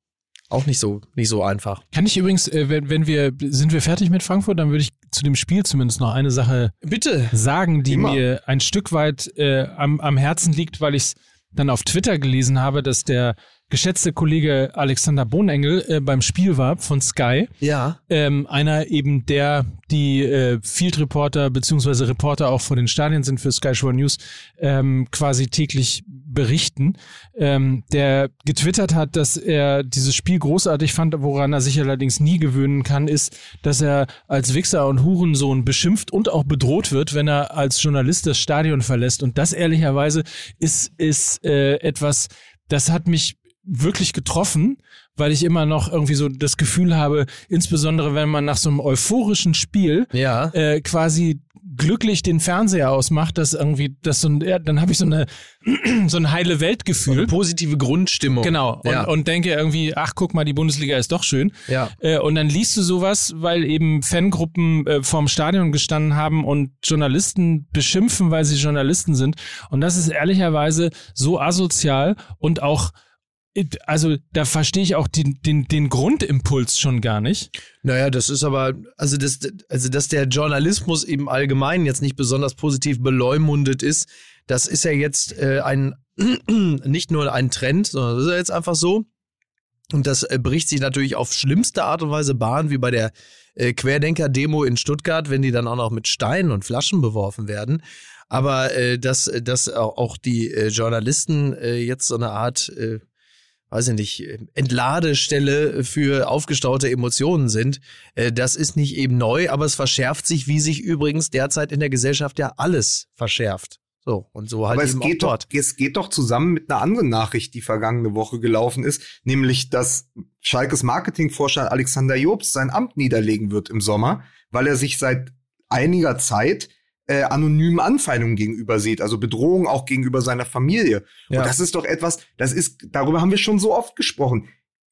Auch nicht so nicht so einfach. Kann ich übrigens, äh, wenn, wenn wir sind wir fertig mit Frankfurt, dann würde ich zu dem Spiel zumindest noch eine Sache bitte sagen, die Immer. mir ein Stück weit äh, am, am Herzen liegt, weil ich es dann auf Twitter gelesen habe, dass der geschätzte Kollege Alexander Bohnengel äh, beim Spiel war von Sky. Ja. Ähm, einer eben der, die äh, Field Reporter beziehungsweise Reporter auch von den Stadien sind für Sky Shore News ähm, quasi täglich berichten, ähm, der getwittert hat, dass er dieses Spiel großartig fand, woran er sich allerdings nie gewöhnen kann, ist, dass er als Wichser und Hurensohn beschimpft und auch bedroht wird, wenn er als Journalist das Stadion verlässt. Und das ehrlicherweise ist, ist äh, etwas, das hat mich wirklich getroffen, weil ich immer noch irgendwie so das Gefühl habe, insbesondere wenn man nach so einem euphorischen Spiel ja. äh, quasi glücklich den Fernseher ausmacht, dass irgendwie das so ein, ja, dann habe ich so eine so ein heile Weltgefühl, eine positive Grundstimmung. Genau und, ja. und denke irgendwie, ach guck mal, die Bundesliga ist doch schön. Ja. Äh, und dann liest du sowas, weil eben Fangruppen äh, vorm Stadion gestanden haben und Journalisten beschimpfen, weil sie Journalisten sind. Und das ist ehrlicherweise so asozial und auch also da verstehe ich auch den, den, den Grundimpuls schon gar nicht. Naja, das ist aber, also, das, also dass der Journalismus eben allgemein jetzt nicht besonders positiv beleumundet ist, das ist ja jetzt äh, ein nicht nur ein Trend, sondern das ist ja jetzt einfach so. Und das äh, bricht sich natürlich auf schlimmste Art und Weise Bahn, wie bei der äh, Querdenker-Demo in Stuttgart, wenn die dann auch noch mit Steinen und Flaschen beworfen werden. Aber äh, dass, dass auch die äh, Journalisten äh, jetzt so eine Art, weiß ich nicht, Entladestelle für aufgestaute Emotionen sind, äh, das ist nicht eben neu, aber es verschärft sich, wie sich übrigens derzeit in der Gesellschaft ja alles verschärft. So, und so halt Aber es geht, auch doch, dort. es geht doch zusammen mit einer anderen Nachricht, die vergangene Woche gelaufen ist, nämlich, dass Schalkes Marketingforscher Alexander Jobst sein Amt niederlegen wird im Sommer, weil er sich seit einiger Zeit äh, anonymen Anfeindungen gegenüber sieht, also Bedrohungen auch gegenüber seiner Familie. Ja. Und das ist doch etwas, das ist, darüber haben wir schon so oft gesprochen.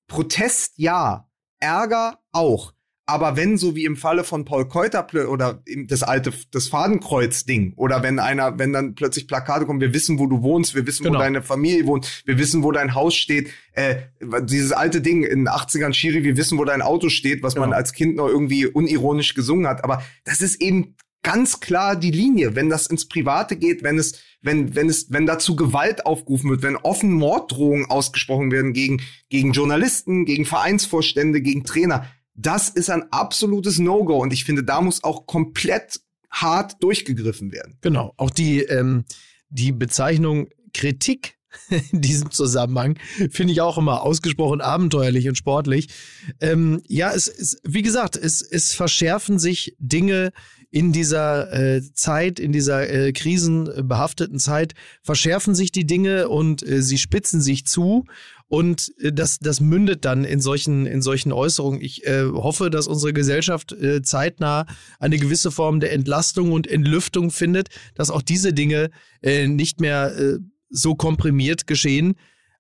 Protest ja, Ärger auch. Aber wenn so wie im Falle von Paul Keuter oder das alte das Fadenkreuz-Ding oder wenn einer, wenn dann plötzlich Plakate kommen, wir wissen, wo du wohnst, wir wissen, Genau. wo deine Familie wohnt, wir wissen, wo dein Haus steht, äh, dieses alte Ding in den 80ern Schiri, wir wissen, wo dein Auto steht, was man Genau. als Kind noch irgendwie unironisch gesungen hat. Aber das ist eben ganz klar die Linie, wenn das ins Private geht, wenn es, wenn, wenn es, wenn dazu Gewalt aufgerufen wird, wenn offen Morddrohungen ausgesprochen werden gegen, gegen Journalisten, gegen Vereinsvorstände, gegen Trainer. Das ist ein absolutes No-Go und ich finde, da muss auch komplett hart durchgegriffen werden. Genau. Auch die, ähm, die Bezeichnung Kritik in diesem Zusammenhang finde ich auch immer ausgesprochen abenteuerlich und sportlich. Ähm, ja, es ist, wie gesagt, es, es verschärfen sich Dinge in dieser äh, Zeit, in dieser äh, krisenbehafteten Zeit, verschärfen sich die Dinge und äh, sie spitzen sich zu. Und äh, das, das mündet dann in solchen, in solchen Äußerungen. Ich äh, hoffe, dass unsere Gesellschaft äh, zeitnah eine gewisse Form der Entlastung und Entlüftung findet, dass auch diese Dinge äh, nicht mehr äh, so komprimiert geschehen.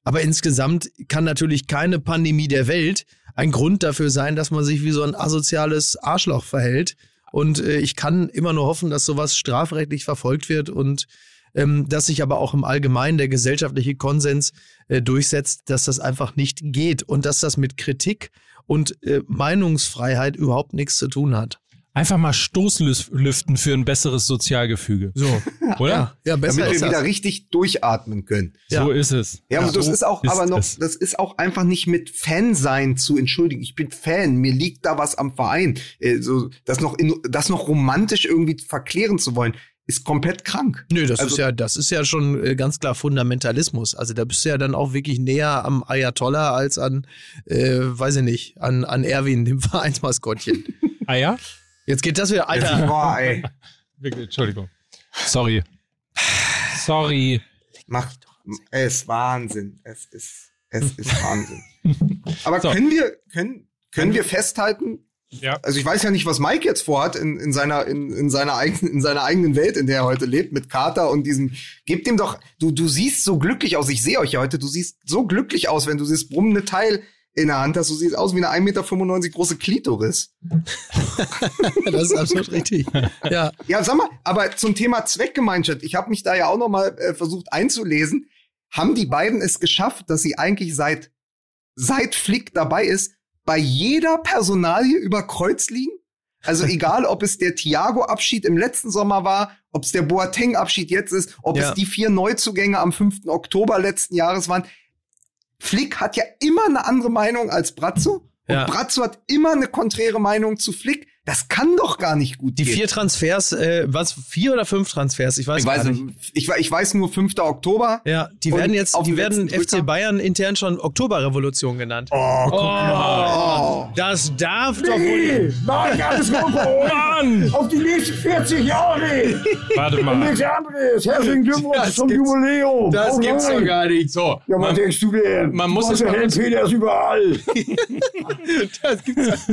Aber insgesamt kann natürlich keine Pandemie der Welt ein Grund dafür sein, dass man sich wie so ein asoziales Arschloch verhält. Und äh, ich kann immer nur hoffen, dass sowas strafrechtlich verfolgt wird und ähm, dass sich aber auch im Allgemeinen der gesellschaftliche Konsens äh, durchsetzt, dass das einfach nicht geht und dass das mit Kritik und äh, Meinungsfreiheit überhaupt nichts zu tun hat. Einfach mal Stoßlüften für ein besseres Sozialgefüge. So, Oder? ja, ja besser damit wir wieder das. richtig durchatmen können. Ja. So ist es. Ja, und das so ist auch, ist aber noch, es. das ist auch einfach nicht mit Fansein zu entschuldigen. Ich bin Fan, mir liegt da was am Verein. Äh, so, das noch, in, das noch romantisch irgendwie verklären zu wollen, ist komplett krank. Nö, das Also- ist ja, das ist ja schon äh, ganz klar Fundamentalismus. Also da bist du ja dann auch wirklich näher am Ayatollah als an, äh, weiß ich nicht, an, an Erwin, dem Vereinsmaskottchen. Ah ja? Jetzt geht das wieder, Alter. Boah, ey. Wirklich, Entschuldigung. Sorry. Sorry. Macht, es ist Wahnsinn. Es ist, es ist Wahnsinn. Aber So. können wir, können, können wir festhalten, Ja. also ich weiß ja nicht, was Mike jetzt vorhat in, in seiner, in, in seiner eigenen, in seiner eigenen Welt, in der er heute lebt, mit Kater und diesem, gebt ihm doch, du, du siehst so glücklich aus, ich sehe euch ja heute, du siehst so glücklich aus, wenn du dieses brummende Teil in der Hand hast, du siehst aus wie eine 1,95 Meter große Klitoris. Das ist absolut richtig. Ja, Ja, sag mal, aber zum Thema Zweckgemeinschaft, ich habe mich da ja auch noch mal äh, versucht einzulesen. Haben die beiden es geschafft, dass sie eigentlich seit seit Flick dabei ist, bei jeder Personalie über Kreuz liegen? Also egal, ob es der Thiago-Abschied im letzten Sommer war, ob es der Boateng-Abschied jetzt ist, ob Ja. es die vier Neuzugänge am 5. Oktober letzten Jahres waren. Flick hat ja immer eine andere Meinung als Brazzo. Und Ja. Brazzo hat immer eine konträre Meinung zu Flick. Das kann doch gar nicht gut die gehen. vier Transfers, äh, was, vier oder fünf Transfers? Ich weiß, Ich weiß, gar nicht. ich, ich weiß nur 5. Oktober. Ja, die Und werden jetzt, auf die werden FC Drücker. Bayern intern schon Oktoberrevolution genannt. Oh, guck mal. Oh. Das darf doch wohl. Nein, alles gut, Mann! Auf die nächsten 40 Jahre. Warte Und mal. nichts anderes. Herzlichen Glückwunsch Das zum gibt's- Jubiläum. Das Oh gibt's doch gar nicht. So. Ja, was Man- denkst du denn? man muss es mal Held Peters überall. Das gibt's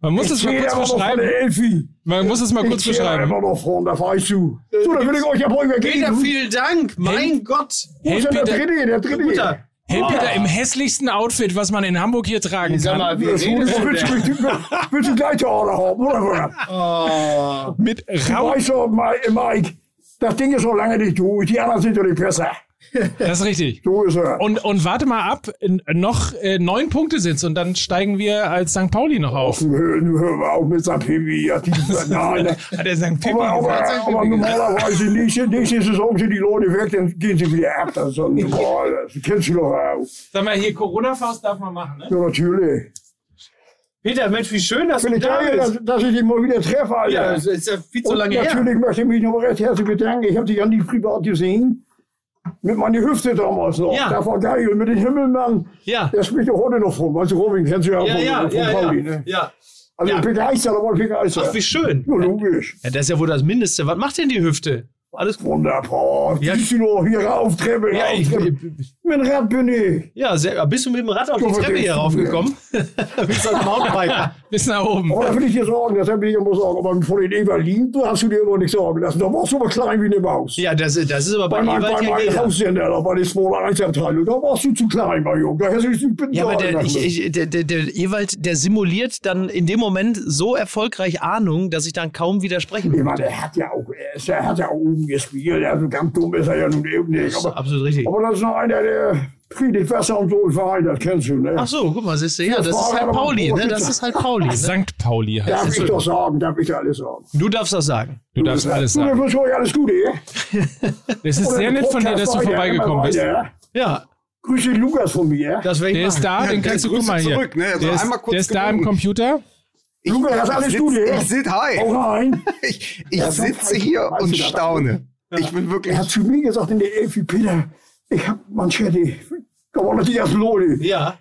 Man muss es mal kurz von beschreiben. Elfi. Man muss es mal kurz Ich beschreiben. immer noch von, da fahr ich zu. So, dann will ich euch ja wohl Peter, übergeben. vielen Dank. Mein Gott. Wo ist denn der Peter, dritte? Der dritte. Held Peter im hässlichsten Outfit, was man in Hamburg hier tragen Sag kann. mal, wie Das redest du willst, du, gleich die Order haben, oder? Oh. Mit Du Rau weißt doch, Mi- Mike, Das Ding ist noch lange nicht durch. Die anderen sind doch nicht besser. Das ist richtig. So ist er. Und, und warte mal ab, noch äh, neun Punkte sind's und dann steigen wir als St. Pauli noch auf. Hör, mal auf mit St. Pipi. Ja, die. Hat er St. Pippi Aber, aber, gesagt? aber normalerweise nächste, nächste Saison sind die Leute weg, dann gehen sie wieder ab. Das doch normal. Das kennst du doch auch. Sag mal, hier Corona-Faust darf man machen, ne? Ja, natürlich. Peter, Mensch, wie schön, dass Bin du ich da geil, dass, bist. dass ich dich mal wieder treffe, Alter. Ja, das ist ja viel zu Und lange her. natürlich möchte ich mich noch recht herzlich bedanken. Ich habe dich ja nie privat gesehen. Mit meiner Hüfte damals noch. Ja. Das war geil. Und mit dem Himmelmann. Ja. Der spricht doch heute noch von. Weißt du, Robin, kennst du ja auch Ja, von, ja, von ja, Pauli. ja. Ne? ja. Also Ja. begeistert, aber begeistert. Ach, wie schön. Ja, logisch. Ja, das ist ja wohl das Mindeste. Was macht denn die Hüfte? Alles gut. Wunderbar. Ja. Siehst du noch hier rauf, Treppe, Ja, rauf, ich, Treppe. Mit dem Rad bin ich. ja sehr, bist du mit dem Rad auf die Treppe hier raufgekommen? bist du als Mountainbiker? Bis nach oben. Aber da will ich dir sagen, das will ich immer sagen, aber von den Eberlin, du hast du dir immer nicht sagen lassen. Da warst du aber klein wie eine Maus. Ja, das, das ist aber bei Bei Ewald bei meinem. Haussender, da bei der 2-1-Abteilung, da warst du zu klein, mein Junge. Da hättest du nicht Ja, aber der, ich, ich, der, der, der Ewald, der simuliert dann in dem Moment so erfolgreich Ahnung, dass ich dann kaum widersprechen Ich meine, würde. der hat ja auch, er, ist, er hat ja auch gespielt. Also ganz dumm ist er ja nun eben nicht. Aber, absolut richtig. aber das ist noch einer, der Friedrich Wasser und so im Verein, das kennst du, ne? Ach so, guck mal, siehst du, ja, das Das ist halt Pauli, ein ne? Das ist halt Pauli. Ne? St. Pauli heißt Darf ich doch sagen, darf ich alles sagen. Du darfst das sagen. Du darfst alles Du, sagen. wünsche ich euch alles Gute, ja? Es ist sehr nett von dir, dass du vorbeigekommen bist. Ja, Grüße Lukas von mir. das Der ist da, den kannst du, guck mal hier. zurück, ne? Also Der ist, der ist da im. Computer. Ich, Lukas, hast alles sitz- Gute, ja? Ich sitze, hi. Hau rein. Ich, ich Ja, sitze hier Weißt und du das? staune. Ich bin wirklich. Er hat zu mir gesagt in der Elfi, Peter, ich hab Manschetti. Da war natürlich erst Leute. Ja.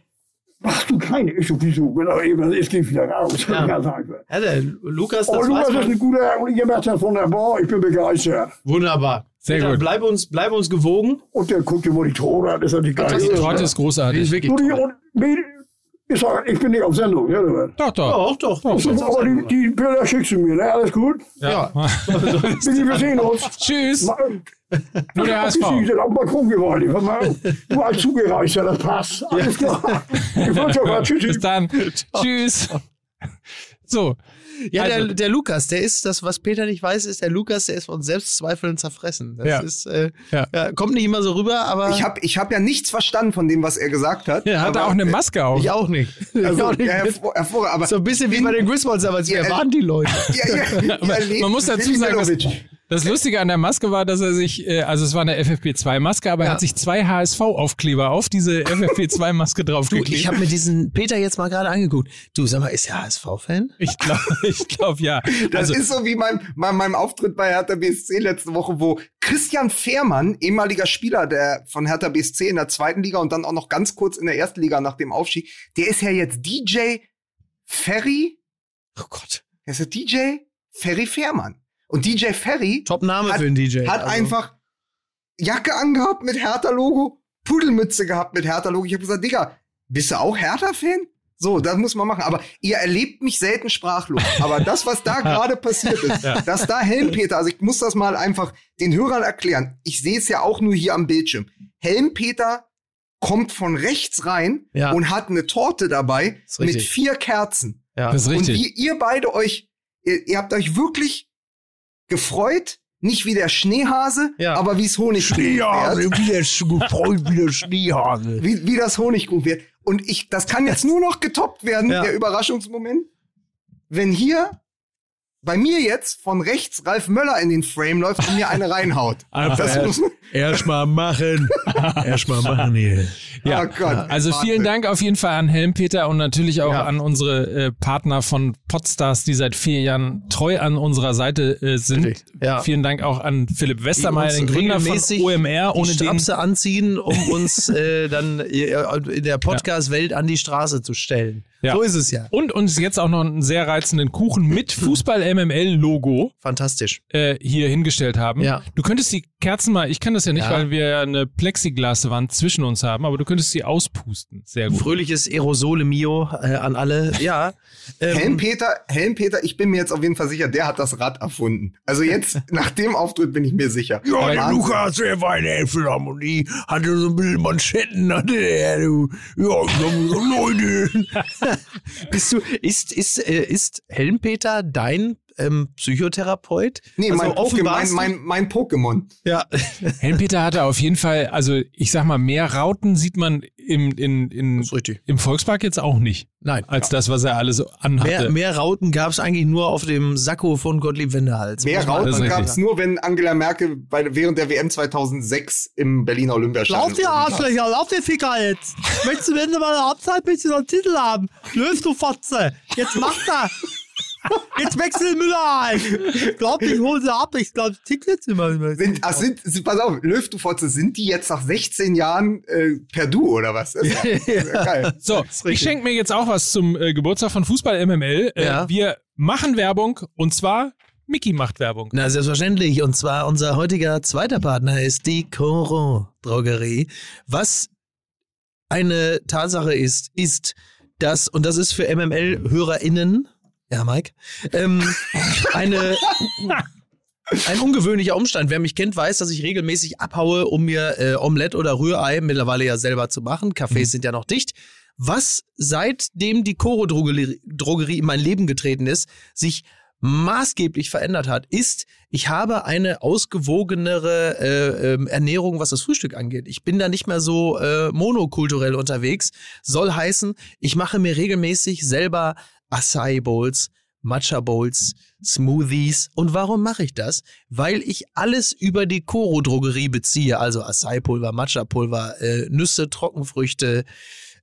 Machst du keine? Ich so, wieso? Wenn er eben, es geht wieder raus. Ja. Ja, der Lukas, das Lukas weiß ist ein guter, und ihr merkt das wunderbar, ich bin begeistert. Wunderbar. Sehr Peter, gut. Bleib uns, bleib uns gewogen. Und der guckt die Monitore an, das ist natürlich geil. Die Torte ist Die ist großartig. wirklich Nur die, toll. und, ich sag, ich bin nicht auf Sendung, ja, oder? Doch, doch. Doch, doch. doch. So, aber die, die Bilder schickst du mir, ne? Alles gut? Ja. Billy, wir sehen uns. Tschüss. Nur der HSV. Die sind auf dem Balkon geworden. Hör mal. Du als Zugereichter, das passt. Alles klar. Ich wünsche euch was. Tschüss. Bis dann. Tschüss. So. Ja, Also- der, der Lukas, der ist, das, was Peter nicht weiß, ist, der Lukas, der ist von Selbstzweifeln zerfressen. Das Ja. ist, äh, Ja. ja. kommt nicht immer so rüber, aber Ich habe ich hab ja nichts verstanden von dem, was er gesagt hat. Er hatte auch eine Maske auf. ich auch nicht. ich Also, auch nicht. ja, hervor, hervorragend. Aber so ein bisschen wie bei den Griswolds, aber wer Ja, waren die Leute? ja, ja, man muss dazu sagen, dass. Das Lustige an der Maske war, dass er sich, äh, also es war eine FFP2-Maske, aber er Ja. hat sich zwei HSV-Aufkleber auf diese FFP2-Maske Du, draufgeklebt. ich habe mir diesen Peter jetzt mal gerade angeguckt. Du, sag mal, ist der HSV-Fan? Ich glaube, ich glaub, ja. Das Also, ist so wie mein, mein, meinem Auftritt bei Hertha BSC letzte Woche, wo Christian Fehrmann, ehemaliger Spieler der von Hertha BSC in der zweiten Liga und dann auch noch ganz kurz in der ersten Liga nach dem Aufstieg, der ist ja jetzt DJ Ferry, Oh Gott. der ist ja DJ Ferry Fehrmann. Und DJ Ferry Top-Name Hat- für einen DJ. hat Also, einfach Jacke angehabt mit Hertha-Logo, Pudelmütze gehabt mit Hertha-Logo. Ich habe gesagt, Digga, bist du auch Hertha-Fan? So, das muss man machen. Aber ihr erlebt mich selten sprachlos. Aber das, was da gerade passiert ist, dass da Helmpeter, also ich muss das mal einfach den Hörern erklären. Ich sehe es ja auch nur hier am Bildschirm. Helmpeter kommt von rechts rein Ja. und hat eine Torte dabei mit vier Kerzen. Ja. das ist Und richtig. wie ihr beide euch, ihr, ihr habt euch wirklich gefreut, nicht wie der Schneehase, Ja. aber wie es Honigkuchen wird. wie der gefreut wie der Schneehase. Wie, wie das Honigkuchen wird. Und ich, das kann jetzt nur noch getoppt werden, Ja. der Überraschungsmoment, wenn hier bei mir jetzt von rechts Ralf Möller in den Frame läuft und mir eine reinhaut. Erstmal machen. Erstmal machen hier. Ja. Oh Gott. Also Wahnsinn. vielen Dank auf jeden Fall an Helmpeter und natürlich auch Ja. an unsere äh, Partner von Podstars, die seit vier Jahren treu an unserer Seite äh, sind. Ja. Vielen Dank auch an Philipp Westermeier, den Gründer von OMR, ohne die den Strapse anziehen, um uns äh, dann äh, in der Podcast-Welt an die Straße zu stellen. Ja. So ist es ja. und uns jetzt auch noch einen sehr reizenden Kuchen mit Fußball-MML-Logo Fantastisch. äh, hier hingestellt haben. Ja. Du könntest die Kerzen mal, ich kann das ja nicht, Ja. weil wir ja eine Plexiglaswand zwischen uns haben, aber du könntest sie auspusten. Sehr gut. Fröhliches Aerosole Mio äh, an alle. Ja. Ähm, Helmpeter, Helmpeter, ich bin mir jetzt auf jeden Fall sicher, der hat das Rad erfunden. Also jetzt, nach dem Auftritt bin ich mir sicher. Ja, der Wahnsinn. Lukas, der war in der Elbphilharmonie, hatte so ein bisschen Manschetten, hatte der, du. Ja, so Leute. bist du, ist, ist, äh, ist Helmpeter dein ähm, Psychotherapeut. Nee, Also mein, offenbar mein, hast du- mein, mein Pokémon. Ja. Helmpeter hatte auf jeden Fall, also ich sag mal, mehr Rauten sieht man im, in, in, im Volkspark jetzt auch nicht, Nein. als das, was er alles anhatte. Mehr, mehr Rauten gab es eigentlich nur auf dem Sakko von Gottlieb Wendehals. Mehr Rauten gab es nur, wenn Angela Merkel bei, während der WM 2006 im Berliner Olympiastadion Lauf dir. Arschlöcher, lauf dir Ficker jetzt. Möchtest du, wenn du mal eine Halbzeit bist, noch einen Titel haben? Löst du Fotze. Jetzt mach das. Jetzt wechsel Müller ein. Ich glaub, ich hol sie ab. Ich glaub, Tickets immer. Sind, ach, sind, sind, pass auf, Löw, du Fotze, sind die jetzt nach 16 Jahren äh, per Du oder was? Das ist ja, geil. So, ich schenke mir jetzt auch was zum äh, Geburtstag von Fußball MML. Äh, Ja. Wir machen Werbung und zwar Mickey macht Werbung. Na, selbstverständlich. Und zwar unser heutiger zweiter Partner ist die Coro Drogerie. Was eine Tatsache ist, ist, dass, und das ist für MML-HörerInnen, ja, Mike, ähm, eine, ein ungewöhnlicher Umstand. Wer mich kennt, weiß, dass ich regelmäßig abhaue, um mir äh, Omelette oder Rührei mittlerweile ja selber zu machen. Cafés sind ja noch dicht. Was seitdem die Coro Drogerie, Drogerie in mein Leben getreten ist, sich maßgeblich verändert hat, ist, ich habe eine ausgewogenere äh, ähm, Ernährung, was das Frühstück angeht. Ich bin da nicht mehr so äh, monokulturell unterwegs. Soll heißen, ich mache mir regelmäßig selber Acai Bowls, Matcha Bowls, Smoothies. Und warum mache ich das? Weil ich alles über die Coro Drogerie beziehe, also Acai Pulver, Matcha Pulver, äh, Nüsse, Trockenfrüchte,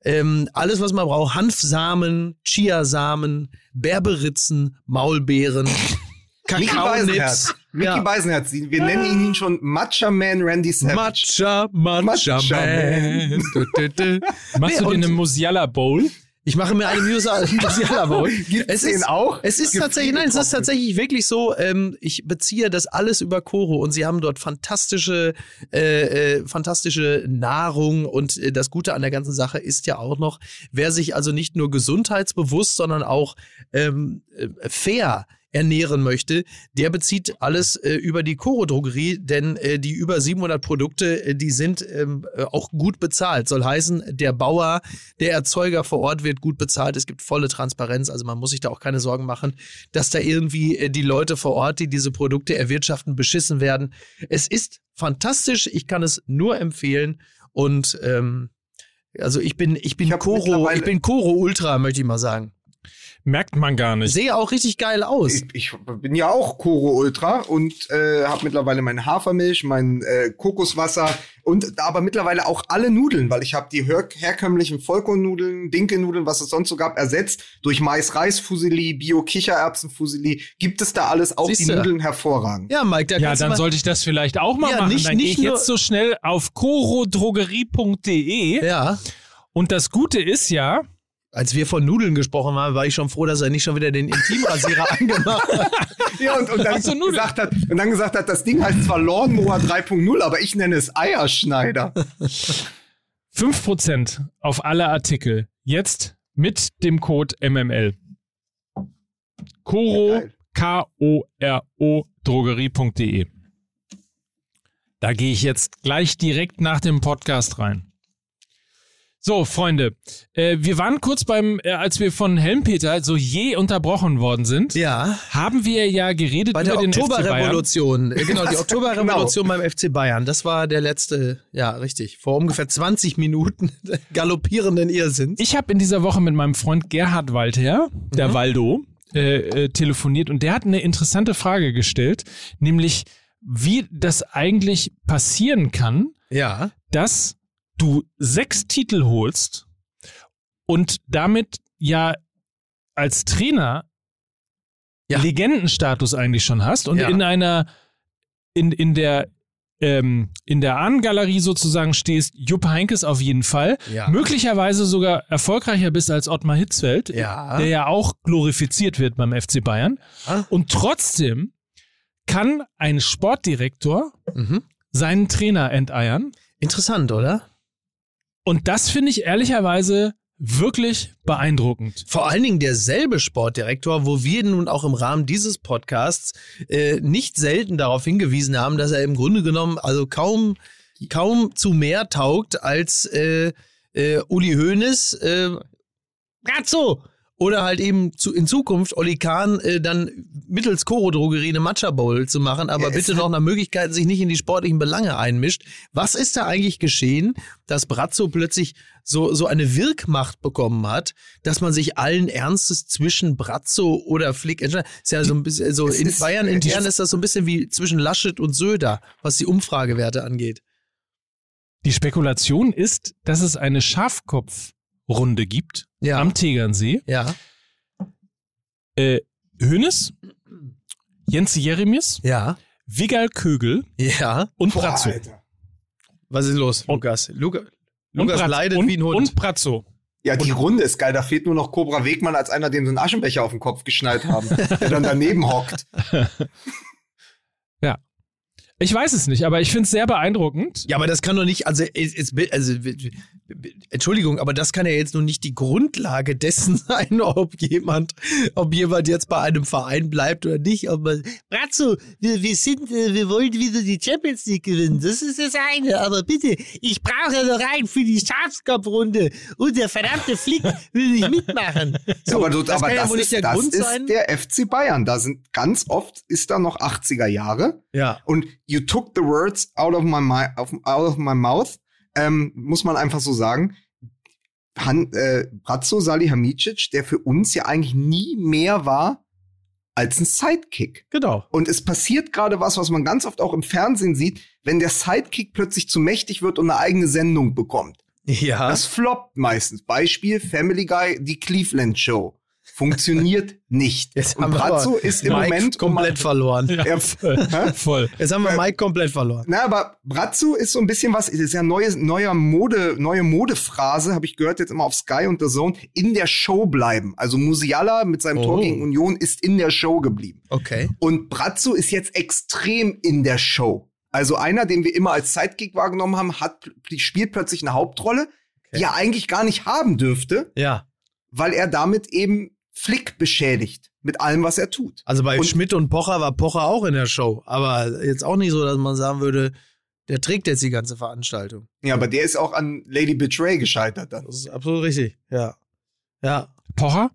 ähm, alles, was man braucht. Hanfsamen, Chiasamen, Berberitzen, Maulbeeren, Mickey Beisenherz. Kakaonips. Mickey Ja. Beisenherz. Wir nennen ihn schon Matcha Man Randy Savage. Matcha, Matcha, Matcha Man. Du, du, du. Machst Nee, du dir eine Musiala Bowl? Ich mache mir eine Musiala Bowl. Gibt's Es ist, auch? es ist tatsächlich, nein, es ist tatsächlich wirklich so, ähm, ich beziehe das alles über Koro und sie haben dort fantastische, äh, äh, fantastische Nahrung und äh, das Gute an der ganzen Sache ist ja auch noch, wer sich also nicht nur gesundheitsbewusst, sondern auch ähm, äh, fair ernähren möchte, der bezieht alles äh, über die Koro Drogerie, denn äh, die über 700 Produkte, äh, die sind ähm, äh, auch gut bezahlt. Soll heißen, der Bauer, der Erzeuger vor Ort wird gut bezahlt. Es gibt volle Transparenz, also man muss sich da auch keine Sorgen machen, dass da irgendwie äh, die Leute vor Ort, die diese Produkte erwirtschaften, beschissen werden. Es ist fantastisch, ich kann es nur empfehlen und ähm, also ich bin ich bin Ich Koro, ich bin Koro Ultra, möchte ich mal sagen. Merkt man gar nicht. Sehe auch richtig geil aus. Ich, ich bin ja auch Koro Ultra und äh, habe mittlerweile meine Hafermilch, mein äh, Kokoswasser und aber mittlerweile auch alle Nudeln, weil ich habe die her herkömmlichen Vollkornnudeln, Dinkelnudeln, was es sonst so gab, ersetzt durch Mais-Reis-Fusili, Bio-Kichererbsen-Fusili. Gibt es da alles auch die Siehste. Nudeln hervorragend? Ja, Mike, da Ja, dann sollte ich das vielleicht auch mal Ja, machen. nicht- dann nicht ich nur- jetzt so schnell auf corodrogerie.de Ja, und das Gute ist ja, als wir von Nudeln gesprochen haben, war ich schon froh, dass er nicht schon wieder den Intimrasierer angemacht hat. Ja, und, und, dann gesagt hat, und dann gesagt hat, das Ding heißt zwar Lawnmower 3.0, aber ich nenne es Eierschneider. 5% auf alle Artikel. Jetzt mit dem Code MML. Geil. K-O-R-O, drogerie.de. Da gehe ich jetzt gleich direkt nach dem Podcast rein. So, Freunde, äh, wir waren kurz beim, äh, als wir von Helmpeter so je unterbrochen worden sind, Ja, haben wir ja geredet bei der über den. Oktoberrevolution. Genau, die Das- Oktoberrevolution beim FC Bayern. Das war der letzte, ja, richtig, vor ungefähr 20 Minuten galoppierenden Irrsinns. Ich habe in dieser Woche mit meinem Freund Gerhard Walther, der Waldo, äh, äh, telefoniert und der hat eine interessante Frage gestellt, nämlich wie das eigentlich passieren kann, Ja, dass du sechs Titel holst und damit ja als Trainer Ja. Legendenstatus eigentlich schon hast und Ja. in einer in, in der ähm, in der Ahnengalerie sozusagen stehst, Jupp Heinkes auf jeden Fall, Ja. möglicherweise sogar erfolgreicher bist als Ottmar Hitzfeld, der ja auch glorifiziert wird beim FC Bayern. Ah. Und trotzdem kann ein Sportdirektor Mhm. seinen Trainer enteiern. Interessant, oder? Und das finde ich ehrlicherweise wirklich beeindruckend. Vor allen Dingen derselbe Sportdirektor, wo wir nun auch im Rahmen dieses Podcasts äh, nicht selten darauf hingewiesen haben, dass er im Grunde genommen also kaum, kaum zu mehr taugt als äh, äh, Uli Hoeneß. Äh, Ratzo! Oder halt eben zu, in Zukunft Oli Kahn äh, dann mittels Koro-Drogerie eine Matcha Bowl zu machen, aber Ja, bitte noch nach Möglichkeiten sich nicht in die sportlichen Belange einmischt. Was ist da eigentlich geschehen, dass Brazzo plötzlich so, so eine Wirkmacht bekommen hat, dass man sich allen Ernstes zwischen Brazzo oder Flick entscheidet? Ist ja so ein bisschen, so Es in ist- Bayern intern es- ist das so ein bisschen wie zwischen Laschet und Söder, was die Umfragewerte angeht. Die Spekulation ist, dass es eine Schafkopfrunde gibt Ja. am Tegernsee. Ja, Äh, Hönes, Jens Jeremies, ja, Wigal Kögel ja. und Boah, Brazzo. Alter. Was ist los, Lukas? Luca, Lukas Bratzo. leidet und, wie ein Hund. Und Brazzo. Ja, die Runde ist geil. Da fehlt nur noch Cobra Wegmann als einer, dem so einen Aschenbecher auf den Kopf geschnallt haben, der dann daneben hockt. Ich weiß es nicht, aber ich finde es sehr beeindruckend. Ja, aber das kann doch nicht, also, es, es, also Entschuldigung, aber das kann ja jetzt nun nicht die Grundlage dessen sein, ob jemand, ob jemand jetzt bei einem Verein bleibt oder nicht. Man, Brazzo, wir, wir sind, äh, wir wollen wieder die Champions League gewinnen. Das ist das eine. Aber bitte, ich brauche ja noch einen für die Schafskopfrunde und der verdammte Flick will nicht mitmachen. So, aber so, das aber kann ja das, wohl nicht ist, der das Grund ist sein. der FC Bayern. Da sind ganz oft ist da noch 80er Jahre. Ja. Und you took the words out of my, out of my mouth, ähm, muss man einfach so sagen. Han, äh, Brazzo Salihamidzic, der für uns ja eigentlich nie mehr war als ein Sidekick. Genau. Und es passiert gerade was, was man ganz oft auch im Fernsehen sieht, wenn der Sidekick plötzlich zu mächtig wird und eine eigene Sendung bekommt. Ja. Das floppt meistens. Beispiel Family Guy, die Cleveland Show. Funktioniert nicht. Jetzt und haben wir Brazzo ist im Mike Moment um komplett verloren. Ja, Ja. voll. Voll. Jetzt haben wir Mike komplett verloren. Na, aber Brazzo ist so ein bisschen was, ist ja neue, neuer Mode, neue Modephrase, habe ich gehört jetzt immer auf Sky und The Zone, in der Show bleiben. Also Musiala mit seinem Tor Oh. gegen Union ist in der Show geblieben. Okay. Und Brazzo ist jetzt extrem in der Show. Also einer, den wir immer als Sidekick wahrgenommen haben, hat, spielt plötzlich eine Hauptrolle, die er eigentlich gar nicht haben dürfte, Ja. weil er damit eben Flick beschädigt mit allem, was er tut. Also bei Und- Schmidt und Pocher war Pocher auch in der Show. Aber jetzt auch nicht so, dass man sagen würde, der trägt jetzt die ganze Veranstaltung. Ja, aber der ist auch an Lady Betray gescheitert dann. Das ist absolut richtig. Ja. Ja. Pocher?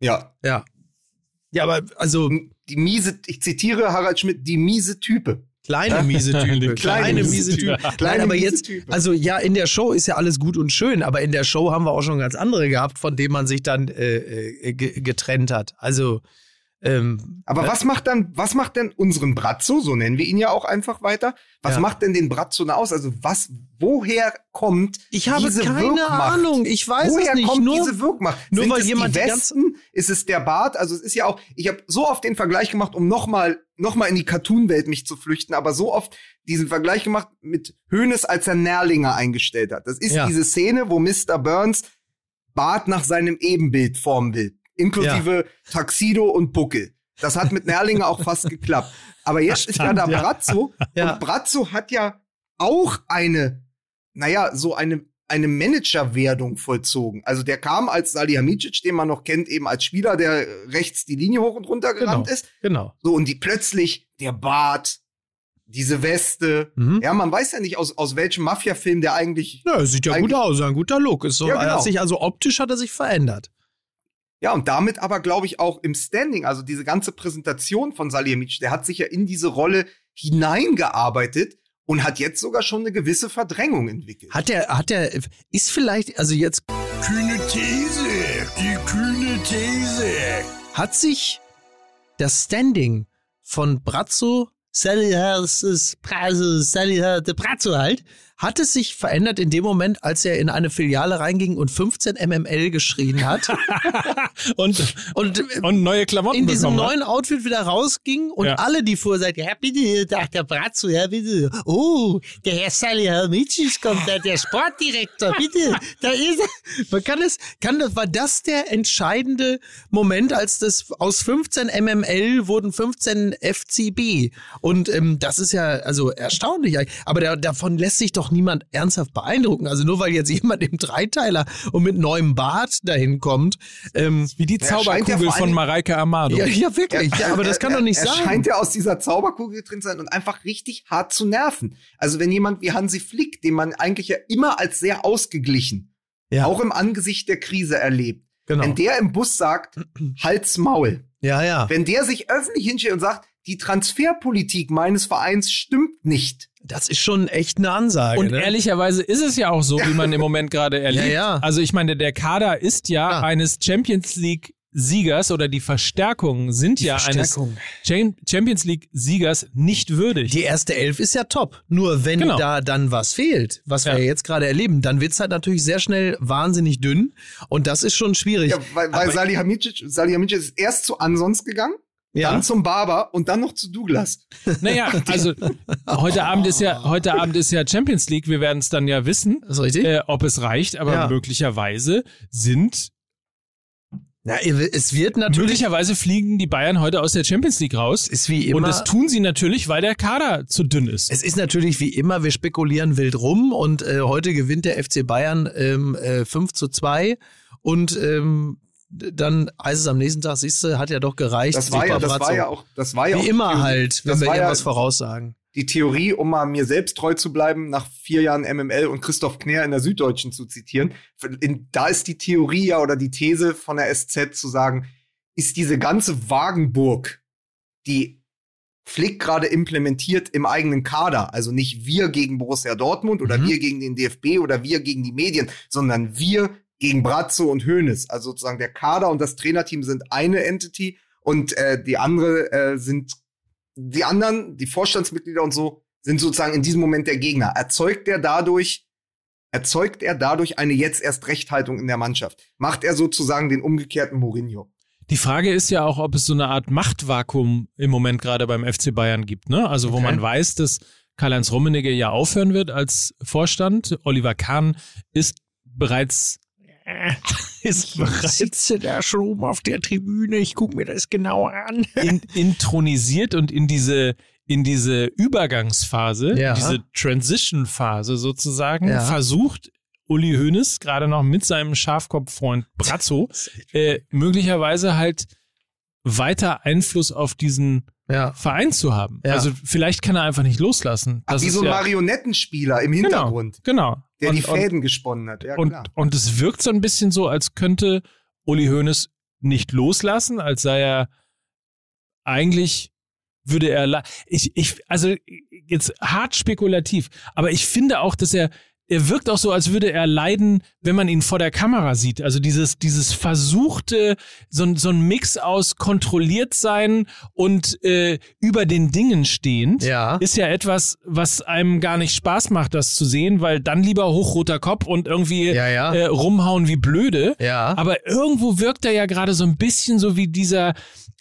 Ja. Ja. Ja, aber also Die miese, ich zitiere Harald Schmidt, die miese Type. kleine miese Typen. Die kleine miese Typen. Nein, aber jetzt, Type. also ja, in der Show ist ja alles gut und schön, aber in der Show haben wir auch schon ganz andere gehabt, von denen man sich dann äh, äh, ge- getrennt hat. Also, ähm, Aber was macht dann, was macht denn unseren Brazzo, so nennen wir ihn ja auch einfach weiter, was Ja. macht denn den Brazzo da aus? Also was, woher kommt ich habe diese keine Wirkmacht? Ahnung. Ich weiß Woher es nicht. kommt nur, diese Wirkmacht? nur Sind weil es jemand die Westen? Ist es der Bart? Also es ist ja auch, ich habe so oft den Vergleich gemacht, um nochmal noch mal in die Cartoon-Welt mich zu flüchten, aber so oft diesen Vergleich gemacht mit Hoeneß, als er Nährlinger eingestellt hat. Das ist Ja. diese Szene, wo Mr. Burns Bart nach seinem Ebenbild formen will, inklusive Taxido und Buckel. Das hat mit Nährlinger auch fast geklappt. Aber jetzt ist ja da ja. Brazzo Ja. und Brazzo hat ja auch eine, naja, so eine, eine Managerwerdung vollzogen. Also der kam als Salihamidzic, den man noch kennt, eben als Spieler, der rechts die Linie hoch und runter gerannt Genau. ist. Genau. So, und die plötzlich, der Bart, diese Weste. Mhm. Ja, man weiß ja nicht, aus, aus welchem Mafia-Film der eigentlich. Ja, sieht ja gut aus, ein guter Look. Ist so, Ja, genau. hat sich, also optisch hat er sich verändert. Ja, und damit aber, glaube ich, auch im Standing, also diese ganze Präsentation von Salihamidzic, der hat sich ja in diese Rolle hineingearbeitet und hat jetzt sogar schon eine gewisse Verdrängung entwickelt. Hat er, hat er, ist vielleicht, also jetzt Kühne These, die kühne These. hat sich das Standing von Brazzo, Salihas Brazzo, Salihas de Brazzo halt, hat es sich verändert in dem Moment, als er in eine Filiale reinging und 15 MML geschrien hat Und, und und neue Klamotten in diesem hat. neuen Outfit wieder rausging und Ja. alle, die vorher sagten, ja bitte, ach, der Brazzo, ja bitte, oh, der Herr Salihamidzic kommt, der, der Sportdirektor, bitte, da ist er. Man kann es, kann das, war das der entscheidende Moment, als das aus 15 MML wurden 15 FCB und ähm, das ist ja also erstaunlich, aber der, davon lässt sich doch niemand ernsthaft beeindrucken, also nur weil jetzt jemand im Dreiteiler und mit neuem Bart dahin kommt, ähm, Wie die Ja, ja Zauberkugel vor von Mareike Amado. ja, ja, wirklich. Ja, aber das kann doch nicht er, sein. Er scheint ja aus dieser Zauberkugel drin zu sein und einfach richtig hart zu nerven. Also wenn jemand wie Hansi Flick, den man eigentlich ja immer als sehr ausgeglichen, Ja. auch im Angesicht der Krise erlebt, Genau. Wenn der im Bus sagt, Hals Maul. Ja, ja. Wenn der sich öffentlich hinstellt und sagt, die Transferpolitik meines Vereins stimmt nicht. Das ist schon echt eine Ansage. Und ne? ehrlicherweise ist es ja auch so, wie man im Moment gerade erlebt. Ja, ja. Also ich meine, der Kader ist ja Ja. eines Champions League Siegers oder die Verstärkungen sind ja Verstärkung. eines Cham- Champions League Siegers nicht würdig. Die erste Elf ist ja top. Nur wenn Genau. da dann was fehlt, was wir Ja. ja jetzt gerade erleben, dann wird's halt natürlich sehr schnell wahnsinnig dünn. Und das ist schon schwierig. Ja, weil weil Salihamidzic, Salihamidzic ist erst zu Ansons gegangen, Ja. dann zum Barber und dann noch zu Douglas. Naja, also heute Abend ist ja heute Abend ist ja Champions League. Wir werden es dann ja wissen, äh, ob es reicht. Aber Ja. möglicherweise sind ja, es wird natürlich, möglicherweise fliegen die Bayern heute aus der Champions League raus. ist wie immer. Und das tun sie natürlich, weil der Kader zu dünn ist. Es ist natürlich wie immer, wir spekulieren wild rum und äh, heute gewinnt der FC Bayern ähm, äh, 5 zu 2 und ähm, dann heißt es am nächsten Tag, siehst du, hat ja doch gereicht. Das war ja, das war ja auch, das war ja auch Wie die immer Theorie- halt, wenn das wir ja irgendwas voraussagen. die Theorie, um mal mir selbst treu zu bleiben, nach vier Jahren MML und Christoph Knär in der Süddeutschen zu zitieren. In, da ist die Theorie ja oder die These von der SZ zu sagen, ist diese ganze Wagenburg, die Flick gerade implementiert im eigenen Kader, also nicht wir gegen Borussia Dortmund oder Mhm. wir gegen den DFB oder wir gegen die Medien, sondern wir gegen Brazzo und Hoeneß. Also sozusagen der Kader und das Trainerteam sind eine Entity und äh, die andere äh, sind die anderen, die Vorstandsmitglieder und so, sind sozusagen in diesem Moment der Gegner. Erzeugt er dadurch, erzeugt er dadurch eine jetzt erst Rechthaltung in der Mannschaft? Macht er sozusagen den umgekehrten Mourinho? Die Frage ist ja auch, ob es so eine Art Machtvakuum im Moment gerade beim FC Bayern gibt. Ne? Also wo Okay. man weiß, dass Karl-Heinz Rummenigge ja aufhören wird als Vorstand. Oliver Kahn ist bereits ist bereits sitze da schon oben auf der Tribüne, ich gucke mir das genau an. in, intronisiert und in diese in diese Übergangsphase, Ja. diese Transition-Phase sozusagen, Ja. versucht Uli Hoeneß gerade noch mit seinem Schafkopffreund Brazzo äh, möglicherweise halt weiter Einfluss auf diesen Ja. Verein zu haben. Ja. Also vielleicht kann er einfach nicht loslassen. Ach, Das wie ist so ein ja, Marionettenspieler im genau, Hintergrund, genau. Der und, die Fäden gesponnen hat. Ja, und, klar. und, und es wirkt so ein bisschen so, als könnte Uli Hoeneß nicht loslassen, als sei er eigentlich würde er ich ich also jetzt hart spekulativ, aber ich finde auch, dass er er wirkt auch so, als würde er leiden, wenn man ihn vor der Kamera sieht. Also dieses, dieses versuchte, so, ein- so ein Mix aus kontrolliert sein und äh, über den Dingen stehend, Ja. ist ja etwas, was einem gar nicht Spaß macht, das zu sehen, weil dann lieber hochroter Kopf und irgendwie Ja, ja. Äh, rumhauen wie blöde. Ja. Aber irgendwo wirkt er ja gerade so ein bisschen so wie dieser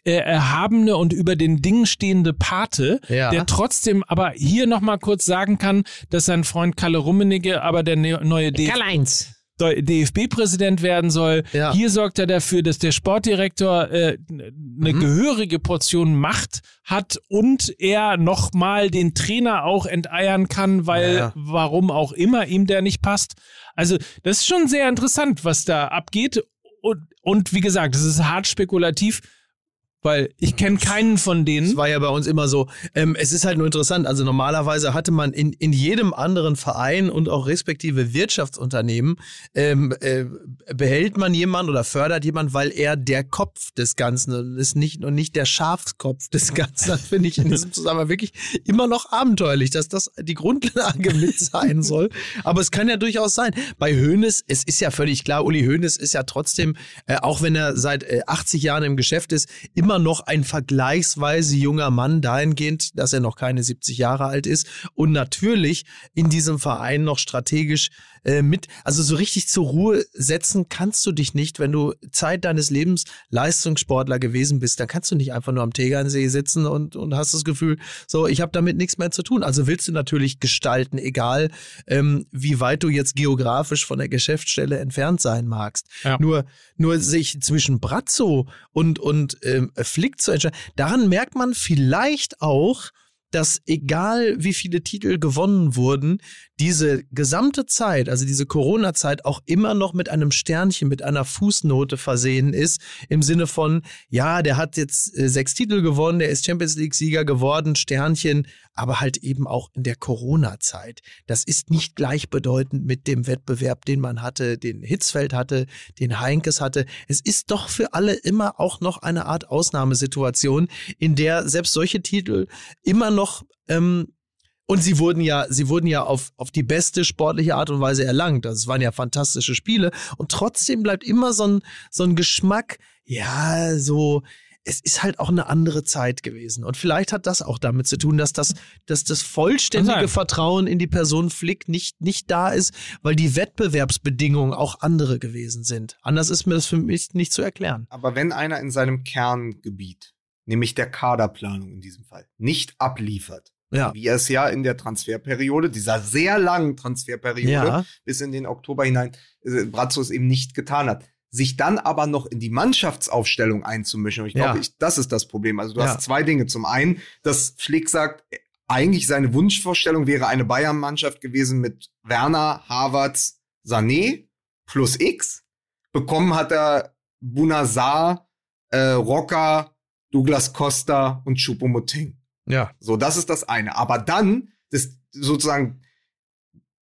äh, erhabene und über den Dingen stehende Pate, Ja. der trotzdem aber hier nochmal kurz sagen kann, dass sein Freund Kalle Rummenigge aber der ne neue DF Karl-Heinz. DFB-Präsident werden soll. Ja. Hier sorgt er dafür, dass der Sportdirektor äh, eine Mhm. gehörige Portion Macht hat und er nochmal den Trainer auch enteiern kann, weil ja. warum auch immer ihm der nicht passt. Also das ist schon sehr interessant, was da abgeht. Und, und wie gesagt, es ist hart spekulativ, weil ich kenne keinen von Das denen. war ja bei uns immer so. Ähm, es ist halt nur interessant. Also normalerweise hatte man in, in jedem anderen Verein und auch respektive Wirtschaftsunternehmen ähm, äh, behält man jemanden oder fördert jemanden, weil er der Kopf des Ganzen ist nicht und nicht der Schafskopf des Ganzen. Das finde ich in diesem Zusammenhang wirklich immer noch abenteuerlich, dass das die Grundlage mit sein soll. Aber es kann ja durchaus sein. Bei Hoeneß, es ist ja völlig klar, Uli Hoeneß ist ja trotzdem, äh, auch wenn er seit äh, 80 Jahren im Geschäft ist, immer noch ein vergleichsweise junger Mann dahingehend, dass er noch keine 70 Jahre alt ist und natürlich in diesem Verein noch strategisch äh, mit, also so richtig zur Ruhe setzen kannst du dich nicht, wenn du Zeit deines Lebens Leistungssportler gewesen bist, dann kannst du nicht einfach nur am Tegernsee sitzen und, und hast das Gefühl, so, ich habe damit nichts mehr zu tun. Also willst du natürlich gestalten, egal ähm, wie weit du jetzt geografisch von der Geschäftsstelle entfernt sein magst. Ja. Nur, nur sich zwischen Brazzo und, und ähm, Flick zu entscheiden, daran merkt man vielleicht auch, dass egal wie viele Titel gewonnen wurden, diese gesamte Zeit, also diese Corona-Zeit auch immer noch mit einem Sternchen, mit einer Fußnote versehen ist, im Sinne von, ja, der hat jetzt äh, sechs Titel gewonnen, der ist Champions League-Sieger geworden, Sternchen, aber halt eben auch in der Corona-Zeit. Das ist nicht gleichbedeutend mit dem Wettbewerb, den man hatte, den Hitzfeld hatte, den Heinkes hatte. Es ist doch für alle immer auch noch eine Art Ausnahmesituation, in der selbst solche Titel immer noch ähm, und sie wurden ja, sie wurden ja auf, auf die beste sportliche Art und Weise erlangt. Also es waren ja fantastische Spiele. Und trotzdem bleibt immer so ein, so ein Geschmack, ja, so, es ist halt auch eine andere Zeit gewesen. Und vielleicht hat das auch damit zu tun, dass das, dass das vollständige. Vertrauen in die Person Flick nicht, nicht da ist, weil die Wettbewerbsbedingungen auch andere gewesen sind. Anders ist mir das für mich nicht zu erklären. Aber wenn einer in seinem Kerngebiet, nämlich der Kaderplanung in diesem Fall, nicht abliefert, Ja. wie es ja in der Transferperiode, dieser sehr langen Transferperiode Ja. bis in den Oktober hinein, äh, Brazzo es eben nicht getan hat. Sich dann aber noch in die Mannschaftsaufstellung einzumischen. Und ich glaube, Ja. ich, das ist das Problem. Also du Ja. hast zwei Dinge. Zum einen, dass Flick sagt, eigentlich seine Wunschvorstellung wäre eine Bayern-Mannschaft gewesen mit Werner, Havertz, Sané plus X. Bekommen hat er Bunazar, äh, Rocker, Douglas Costa und Choupo-Moting. Ja. So, das ist das eine. Aber dann, das sozusagen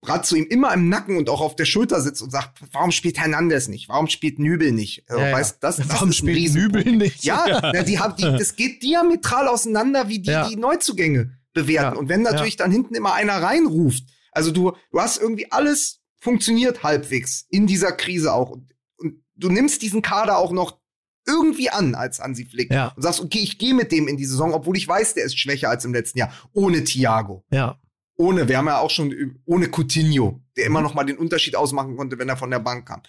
Brazzo ihm immer im Nacken und auch auf der Schulter sitzt und sagt, warum spielt Hernandez nicht? Warum spielt Nübel nicht? Also, Ja, ja. weißt, das, das Warum spielt. Nübel nicht? Ja, na, die haben, die, das geht diametral auseinander, wie die, Ja. die Neuzugänge bewerten. Ja. Und wenn natürlich dann hinten immer einer reinruft, also du, du hast irgendwie alles funktioniert halbwegs in dieser Krise auch. Und, und du nimmst diesen Kader auch noch irgendwie an als Hansi Flick Ja. und sagst, okay, ich gehe mit dem in die Saison, obwohl ich weiß, der ist schwächer als im letzten Jahr. Ohne Thiago. Ja. Ohne, wir haben ja auch schon ohne Coutinho, der immer noch mal den Unterschied ausmachen konnte, wenn er von der Bank kam.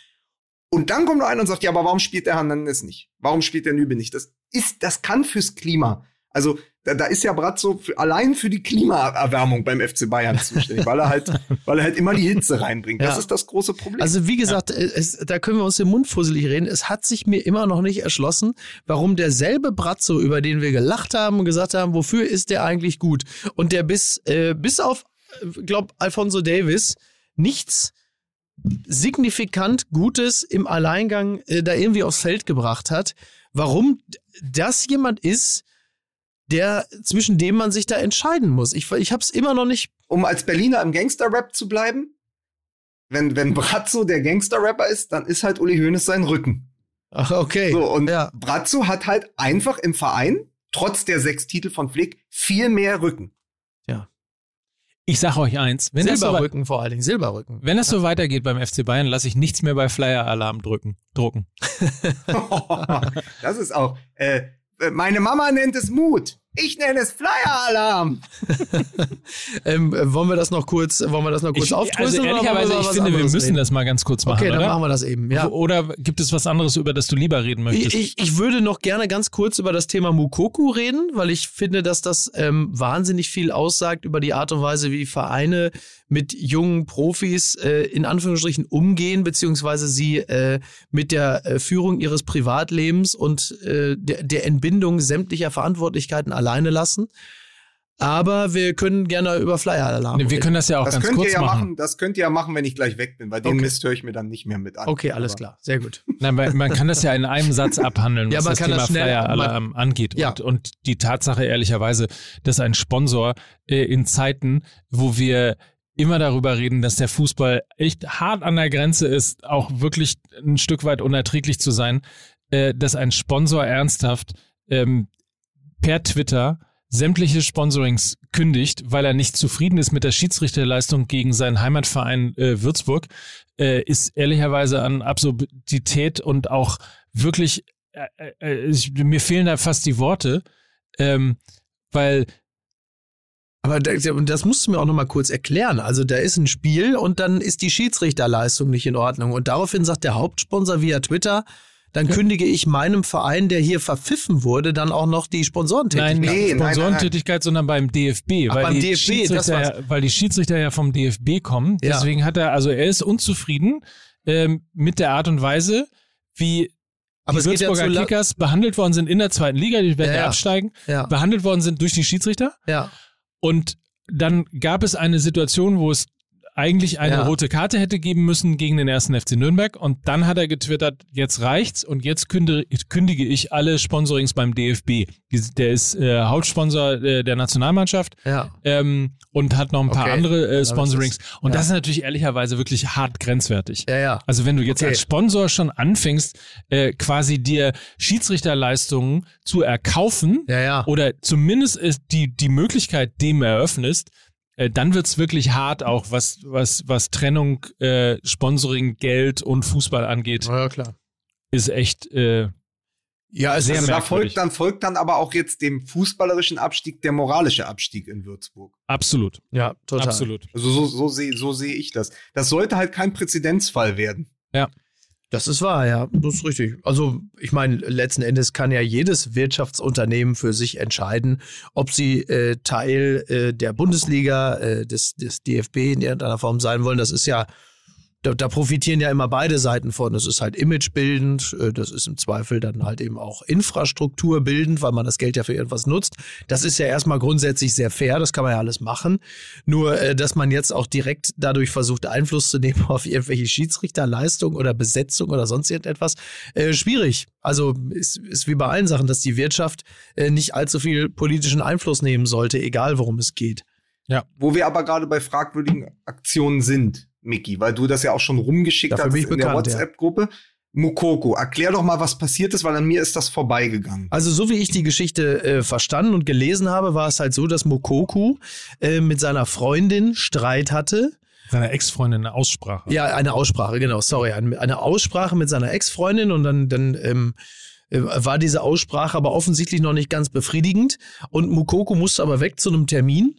Und dann kommt noch einer und sagt, ja, aber warum spielt der Hernandez nicht? Warum spielt der Nübel nicht? Das ist, das kann fürs Klima. Also, da, da ist ja Brazzo für, allein für die Klimaerwärmung beim FC Bayern zuständig, weil er halt, weil er halt immer die Hitze reinbringt. Das Ja. ist das große Problem. Also wie gesagt, es, da können wir uns den Mund fusselig reden. Es hat sich mir immer noch nicht erschlossen, warum derselbe Brazzo, über den wir gelacht haben und gesagt haben, wofür ist der eigentlich gut? Und der bis, äh, bis auf, äh, glaub, Alfonso Davis nichts signifikant Gutes im Alleingang äh, da irgendwie aufs Feld gebracht hat. Warum das jemand ist, der zwischen dem man sich da entscheiden muss. Ich, ich habe es immer noch nicht. um als Berliner im Gangster-Rap zu bleiben, wenn, wenn Brazzo der Gangster-Rapper ist, dann ist halt Uli Hoeneß sein Rücken. Ach, okay. So, und ja. Brazzo hat halt einfach im Verein, trotz der sechs Titel von Flick, viel mehr Rücken. Ich sag euch eins, wenn das, so, Silberrücken vor allen Dingen, Silberrücken. wenn das so weitergeht beim FC Bayern, lasse ich nichts mehr bei Flyer-Alarm drücken, drucken. das ist auch, äh, meine Mama nennt es Mut. Ich nenne es Flyer-Alarm. Ähm, äh, wollen wir das noch kurz, wollen wir das noch kurz Ich, also aufdröseln? ehrlicherweise, ich finde, wir müssen reden? das mal ganz kurz machen, Okay, dann oder? machen wir das eben. Ja. Oder gibt es was anderes, über das du lieber reden möchtest? Ich, ich, ich würde noch gerne ganz kurz über das Thema Mukoku reden, weil ich finde, dass das ähm, wahnsinnig viel aussagt über die Art und Weise, wie Vereine mit jungen Profis äh, in Anführungsstrichen umgehen, beziehungsweise sie äh, mit der äh, Führung ihres Privatlebens und äh, der, der Entbindung sämtlicher Verantwortlichkeiten alleine lassen. Aber wir können gerne über Flyer-Alarm Nee, wir reden. können das ja auch Das ganz könnt ihr kurz ja machen. machen. Das könnt ihr ja machen, wenn ich gleich weg bin, weil den Okay. Mist höre ich mir dann nicht mehr mit an. Okay, alles Aber- klar. Sehr gut. Nein, man, man kann das ja in einem Satz abhandeln, Ja, was man das kann Thema das schnell- Flyer-Alarm angeht. Ja. Und, und die Tatsache, ehrlicherweise, dass ein Sponsor äh, in Zeiten, wo wir immer darüber reden, dass der Fußball echt hart an der Grenze ist, auch wirklich ein Stück weit unerträglich zu sein, äh, dass ein Sponsor ernsthaft ähm, per Twitter sämtliche Sponsorings kündigt, weil er nicht zufrieden ist mit der Schiedsrichterleistung gegen seinen Heimatverein äh, Würzburg, äh, ist ehrlicherweise an Absurdität und auch wirklich, äh, äh, ich, mir fehlen da fast die Worte, ähm, weil Aber das musst du mir auch noch mal kurz erklären. Also da ist ein Spiel und dann ist die Schiedsrichterleistung nicht in Ordnung. Und daraufhin sagt der Hauptsponsor via Twitter, dann kündige ich meinem Verein, der hier verpfiffen wurde, dann auch noch die Sponsorentätigkeit. Nein, Nee, nicht nein, nein, Sponsorentätigkeit, sondern beim DFB. Ach, weil, beim die DFB, das Schiedsrichter, war's. ja, weil die Schiedsrichter ja vom DFB kommen. Ja. Deswegen hat er, also er ist unzufrieden ähm, mit der Art und Weise, wie Aber die ja Würzburger la- Kickers behandelt worden sind in der zweiten Liga, die werden Ja, ja, ja. absteigen, Ja, behandelt worden sind durch die Schiedsrichter. ja. Und dann gab es eine Situation, wo es eigentlich eine Ja. rote Karte hätte geben müssen gegen den ersten FC Nürnberg. Und dann hat er getwittert, jetzt reicht's und jetzt kündige, kündige ich alle Sponsorings beim DFB. Der ist äh, Hauptsponsor äh, der Nationalmannschaft Ja. ähm, und hat noch ein paar Okay. andere äh, Sponsorings. und ja. das ist natürlich ehrlicherweise wirklich hart grenzwertig. Ja, ja. Also wenn du jetzt Okay. als Sponsor schon anfängst, äh, quasi dir Schiedsrichterleistungen zu erkaufen Ja, ja. oder zumindest ist die, die Möglichkeit dem eröffnest, äh, dann wird's wirklich hart auch, was, was, was Trennung, äh, Sponsoring, Geld und Fußball angeht, Ja, klar. ist echt äh, Ja, es Sehr ist, Also da folgt dann, folgt dann aber auch jetzt dem fußballerischen Abstieg der moralische Abstieg in Würzburg. absolut, ja, total. absolut. Also so, so sehe so sehe ich das. Das sollte halt kein Präzedenzfall werden. Das ist wahr, ja, das ist richtig. Also ich meine, letzten Endes kann ja jedes Wirtschaftsunternehmen für sich entscheiden, ob sie äh, Teil äh, der Bundesliga, äh, des, des DFB in irgendeiner Form sein wollen. Das ist ja, da, da profitieren ja immer beide Seiten von. Das ist halt imagebildend, äh, das ist im Zweifel dann halt eben auch infrastrukturbildend, weil man das Geld ja für irgendwas nutzt. Das ist ja erstmal grundsätzlich sehr fair, das kann man ja alles machen. Nur, äh, dass man jetzt auch direkt dadurch versucht, Einfluss zu nehmen auf irgendwelche Schiedsrichterleistungen oder Besetzung oder sonst irgendetwas, äh, schwierig. Also ist, ist wie bei allen Sachen, dass die Wirtschaft äh, nicht allzu viel politischen Einfluss nehmen sollte, egal worum es geht. Wo wir aber gerade bei fragwürdigen Aktionen sind, Miki, weil du das ja auch schon rumgeschickt Dafür hast in der bekannt, ja. WhatsApp-Gruppe. Mukoko, erklär doch mal, was passiert ist, weil an mir ist das vorbeigegangen. Also so wie ich die Geschichte äh, verstanden und gelesen habe, war es halt so, dass Mokoku äh, mit seiner Freundin Streit hatte. Seiner Ex-Freundin eine Aussprache. Ja, eine Aussprache, genau, sorry. Eine, eine Aussprache mit seiner Ex-Freundin und dann, dann ähm, äh, war diese Aussprache aber offensichtlich noch nicht ganz befriedigend. Und Mukoko musste aber weg zu einem Termin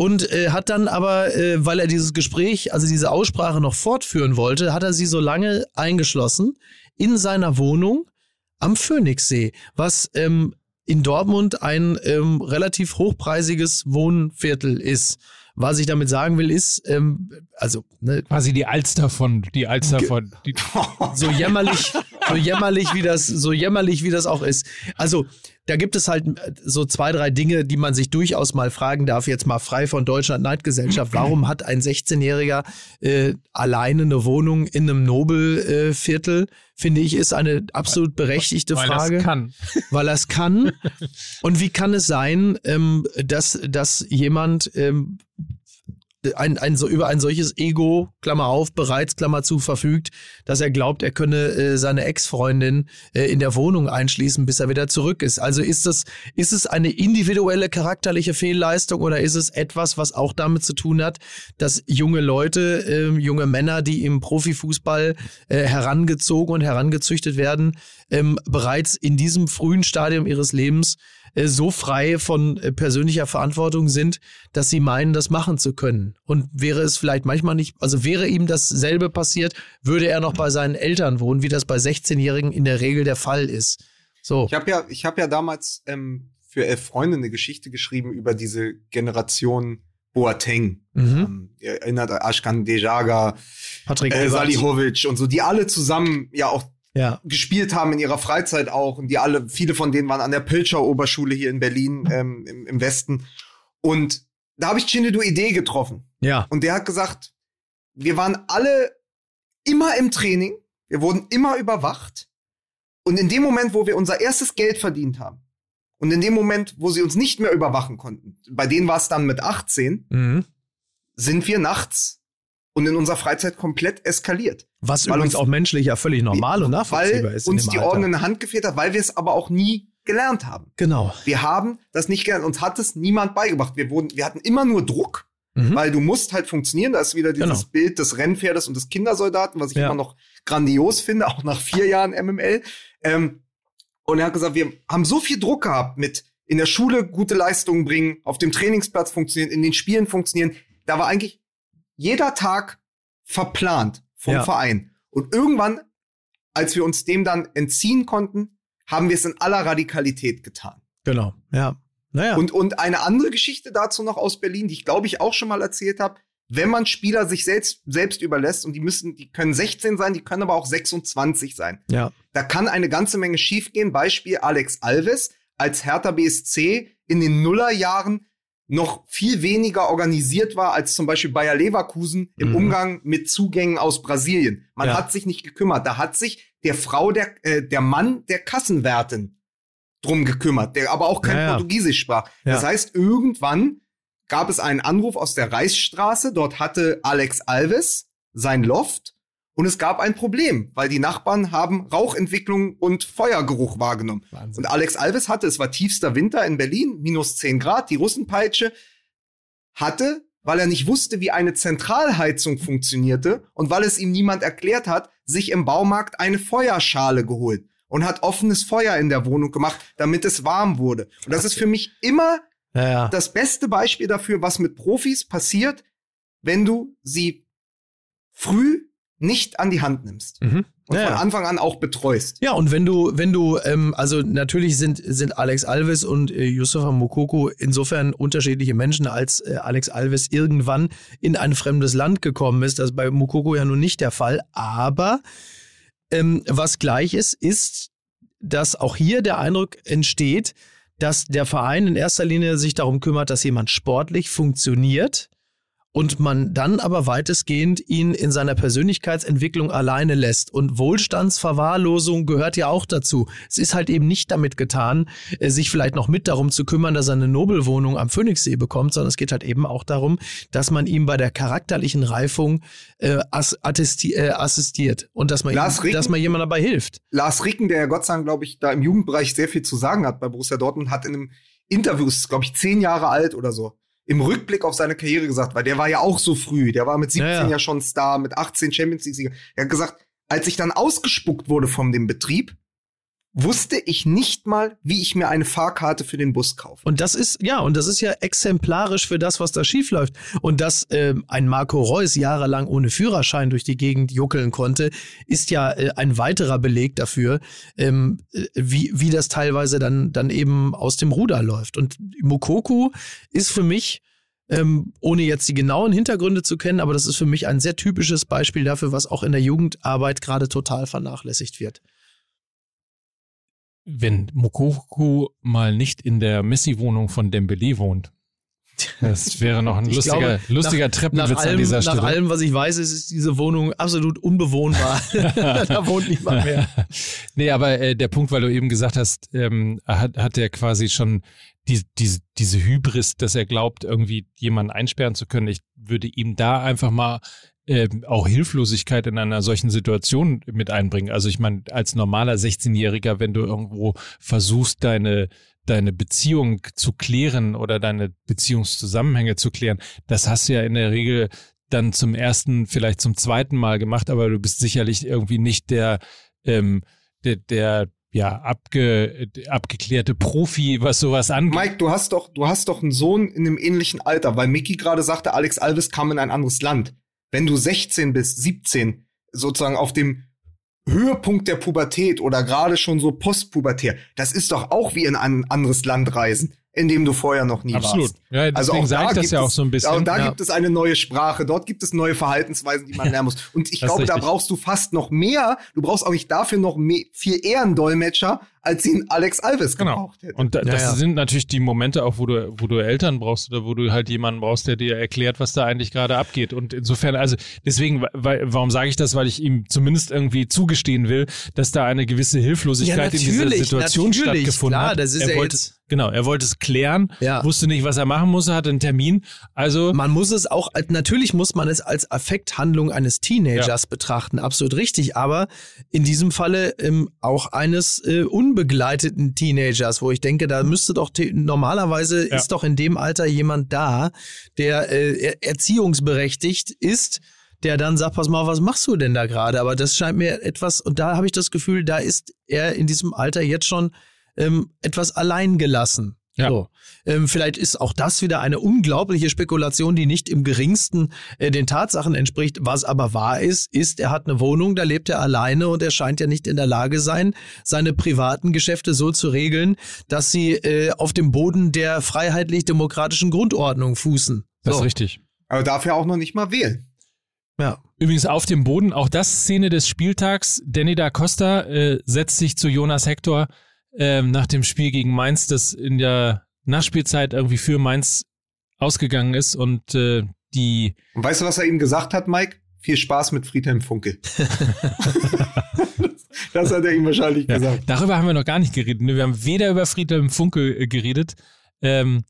und äh, hat dann aber, äh, weil er dieses Gespräch, also diese Aussprache noch fortführen wollte, hat er sie so lange eingeschlossen in seiner Wohnung am Phoenixsee, was ähm, in Dortmund ein ähm, relativ hochpreisiges Wohnviertel ist. Was ich damit sagen will, ist, ähm, also ne, Quasi die Alster von, die Alster von, die, so jämmerlich, so jämmerlich wie das, so jämmerlich wie das auch ist. Also da gibt es halt äh, so zwei, drei Dinge, die man sich durchaus mal fragen darf, jetzt mal frei von Deutschland Neidgesellschaft. Warum hat ein 16-Jähriger äh, alleine eine Wohnung in einem Nobelviertel? Äh? Finde ich, ist eine absolut berechtigte weil Frage das kann. weil er es kann. Und wie kann es sein, ähm, dass, dass jemand ähm, ein, ein, so über ein solches Ego, Klammer auf, bereits, Klammer zu, verfügt, dass er glaubt, er könne äh, seine Ex-Freundin äh, in der Wohnung einschließen, bis er wieder zurück ist. Also ist das, ist es eine individuelle charakterliche Fehlleistung oder ist es etwas, was auch damit zu tun hat, dass junge Leute, äh, junge Männer, die im Profifußball äh, herangezogen und herangezüchtet werden, ähm, bereits in diesem frühen Stadium ihres Lebens so frei von äh, persönlicher Verantwortung sind, dass sie meinen, das machen zu können. Und wäre es vielleicht manchmal nicht, also wäre ihm dasselbe passiert, würde er noch bei seinen Eltern wohnen, wie das bei 16-Jährigen in der Regel der Fall ist. So. Ich habe ja, ich habe ja damals ähm, für elf Freunde eine Geschichte geschrieben über diese Generation Boateng. Mhm. Ähm, erinnert Ashkan Dejaga, Patrick äh. Salihovic und so, die alle zusammen ja auch Ja. gespielt haben in ihrer Freizeit auch und die alle, viele von denen waren an der Pilcher Oberschule hier in Berlin ähm, im, im Westen. Und da habe ich Chinedu Idee getroffen. Ja. Und der hat gesagt, wir waren alle immer im Training, wir wurden immer überwacht. Und in dem Moment, wo wir unser erstes Geld verdient haben, und in dem Moment, wo sie uns nicht mehr überwachen konnten, bei denen war es dann mit 18, Mhm. sind wir nachts und in unserer Freizeit komplett eskaliert. Was Weil übrigens uns- auch menschlich ja völlig normal und nachvollziehbar weil ist. in uns die Alter. Ordnung in der Hand gefehlt hat, weil wir es aber auch nie gelernt haben. Genau. Wir haben das nicht gelernt. Uns hat es niemand beigebracht. Wir wurden, wir hatten immer nur Druck, Mhm. weil du musst halt funktionieren. Da ist wieder dieses Genau. Bild des Rennpferdes und des Kindersoldaten, was ich Ja. immer noch grandios finde, auch nach vier Jahren MML. Ähm, und er hat gesagt, wir haben so viel Druck gehabt mit in der Schule gute Leistungen bringen, auf dem Trainingsplatz funktionieren, in den Spielen funktionieren. Da war eigentlich jeder Tag verplant vom Ja. Verein. Und irgendwann, als wir uns dem dann entziehen konnten, haben wir es in aller Radikalität getan. Genau. Ja. Naja. Und, und eine andere Geschichte dazu noch aus Berlin, die ich glaube ich auch schon mal erzählt habe. Wenn man Spieler sich selbst, selbst überlässt und die müssen, die können 16 sein, die können aber auch 26 sein. ja. Da kann eine ganze Menge schiefgehen. Beispiel Alex Alves als Hertha BSC in den Nullerjahren noch viel weniger organisiert war als zum Beispiel Bayer Leverkusen im Mhm. Umgang mit Zugängen aus Brasilien. Man Ja. hat sich nicht gekümmert. Da hat sich der Frau, der, äh, der Mann der Kassenwärtin drum gekümmert, der aber auch kein Ja, ja. Portugiesisch sprach. Das heißt, irgendwann gab es einen Anruf aus der Reichsstraße. Dort hatte Alex Alves sein Loft und es gab ein Problem, weil die Nachbarn haben Rauchentwicklung und Feuergeruch wahrgenommen. Wahnsinn. Und Alex Alves hatte, es war tiefster Winter in Berlin, minus 10 Grad, die Russenpeitsche, hatte, weil er nicht wusste, wie eine Zentralheizung funktionierte und weil es ihm niemand erklärt hat, sich im Baumarkt eine Feuerschale geholt und hat offenes Feuer in der Wohnung gemacht, damit es warm wurde. Und das ist für mich immer Ja, ja. das beste Beispiel dafür, was mit Profis passiert, wenn du sie früh nicht an die Hand nimmst Mhm. und Ja, von. Anfang an auch betreust. Ja, und wenn du, wenn du, ähm, also natürlich sind, sind Alex Alves und äh, Yusufa Mokoko insofern unterschiedliche Menschen, als äh, Alex Alves irgendwann in ein fremdes Land gekommen ist. Das ist bei Mokoko ja nun nicht der Fall. Aber ähm, was gleich ist, ist, dass auch hier der Eindruck entsteht, dass der Verein in erster Linie sich darum kümmert, dass jemand sportlich funktioniert und man dann aber weitestgehend ihn in seiner Persönlichkeitsentwicklung alleine lässt. Und Wohlstandsverwahrlosung gehört ja auch dazu. Es ist halt eben nicht damit getan, äh, sich vielleicht noch mit darum zu kümmern, dass er eine Nobelwohnung am Phoenixsee bekommt, sondern es geht halt eben auch darum, dass man ihm bei der charakterlichen Reifung äh, äh, assistiert und dass man, Lars ihm, Ricken- dass man jemand dabei hilft. Lars Ricken, der ja Gott sei Dank, glaube ich, da im Jugendbereich sehr viel zu sagen hat bei Borussia Dortmund, hat in einem Interview, ist glaube ich zehn Jahre alt oder so, im Rückblick auf seine Karriere gesagt, weil der war ja auch so früh, der war mit 17 Ja, ja, ja. schon Star, mit 18 Champions League Sieger. Er hat gesagt, als ich dann ausgespuckt wurde von dem Betrieb, wusste ich nicht mal, wie ich mir eine Fahrkarte für den Bus kaufe. Und das ist, ja, und das ist ja exemplarisch für das, was da schiefläuft. Und dass ähm, ein Marco Reus jahrelang ohne Führerschein durch die Gegend juckeln konnte, ist ja äh, ein weiterer Beleg dafür, ähm, äh, wie, wie das teilweise dann, dann eben aus dem Ruder läuft. Und Mokoku ist für mich, ähm, ohne jetzt die genauen Hintergründe zu kennen, aber das ist für mich ein sehr typisches Beispiel dafür, was auch in der Jugendarbeit gerade total vernachlässigt wird. Wenn Mokoku mal nicht in der Messi-Wohnung von Dembele wohnt. Das wäre noch ein Ich lustiger, glaube, lustiger nach Treppenwitz allem, an dieser nach Stelle. allem, was ich weiß, ist, ist diese Wohnung absolut unbewohnbar. da wohnt niemand mehr. nee, aber äh, der Punkt, weil du eben gesagt hast, ähm, hat, hat er quasi schon die, diese, diese Hybris, dass er glaubt, irgendwie jemanden einsperren zu können. Ich würde ihm da einfach mal ähm, auch Hilflosigkeit in einer solchen Situation mit einbringen. Also ich meine, als normaler 16-Jähriger, wenn du irgendwo versuchst, deine deine Beziehung zu klären oder deine Beziehungszusammenhänge zu klären, das hast du ja in der Regel dann zum ersten, vielleicht zum zweiten Mal gemacht, aber du bist sicherlich irgendwie nicht der, ähm, der, der ja, abge, abgeklärte Profi, was sowas angeht. Mike, du hast doch, du hast doch einen Sohn in einem ähnlichen Alter, weil Mickey gerade sagte, Alex Alves kam in ein anderes Land. Wenn du 16 bist, 17, sozusagen auf dem Höhepunkt der Pubertät oder gerade schon so postpubertär, das ist doch auch wie in ein anderes Land reisen, in dem du vorher noch nie Absolut. warst. Ja, deswegen Also auch da gibt ja auch es, so ein bisschen. Auch da ja. gibt es eine neue Sprache, dort gibt es neue Verhaltensweisen, die man lernen muss. Und ich Das glaube, da brauchst du fast noch mehr. Du brauchst auch nicht dafür noch mehr, viel eher einen Dolmetscher, als ihn Alex Alves Genau. gebraucht hätte. Und da, Ja, das ja. sind natürlich die Momente auch, wo du, wo du Eltern brauchst oder wo du halt jemanden brauchst, der dir erklärt, was da eigentlich gerade abgeht. Und insofern, also deswegen, weil, warum sage ich das? Weil ich ihm zumindest irgendwie zugestehen will, dass da eine gewisse Hilflosigkeit in dieser Situation natürlich, stattgefunden klar, hat. das ist er ja wollte, jetzt- Genau, er wollte es klären, Ja. wusste nicht, was er machen musste, hatte einen Termin. Also Man muss es auch, natürlich muss man es als Affekthandlung eines Teenagers betrachten, absolut richtig, aber in diesem Falle ähm, auch eines äh, unbegleiteten Teenagers, wo ich denke, da müsste doch normalerweise Ja. ist doch in dem Alter jemand da, der äh, er- erziehungsberechtigt ist, der dann sagt, pass mal, was machst du denn da gerade? Aber das scheint mir etwas, und da habe ich das Gefühl, da ist er in diesem Alter jetzt schon ähm, etwas allein gelassen. Ja. So. Ähm, vielleicht ist auch das wieder eine unglaubliche Spekulation, die nicht im geringsten äh, den Tatsachen entspricht. Was aber wahr ist, ist, er hat eine Wohnung, da lebt er alleine und er scheint ja nicht in der Lage sein, seine privaten Geschäfte so zu regeln, dass sie äh, auf dem Boden der freiheitlich-demokratischen Grundordnung fußen. das So. ist richtig. Aber darf ja auch noch nicht mal wählen. Ja. Übrigens auf dem Boden, auch das Szene des Spieltags. Danny da Costa äh, setzt sich zu Jonas Hector ähm, nach dem Spiel gegen Mainz, das in der Nachspielzeit irgendwie für Mainz ausgegangen ist und äh, die Und weißt du, was er ihm gesagt hat, Mike? Viel Spaß mit Friedhelm Funkel. das hat er ihm wahrscheinlich Ja, gesagt. darüber haben wir noch gar nicht geredet. ne? Wir haben weder über Friedhelm Funkel äh, geredet, ähm,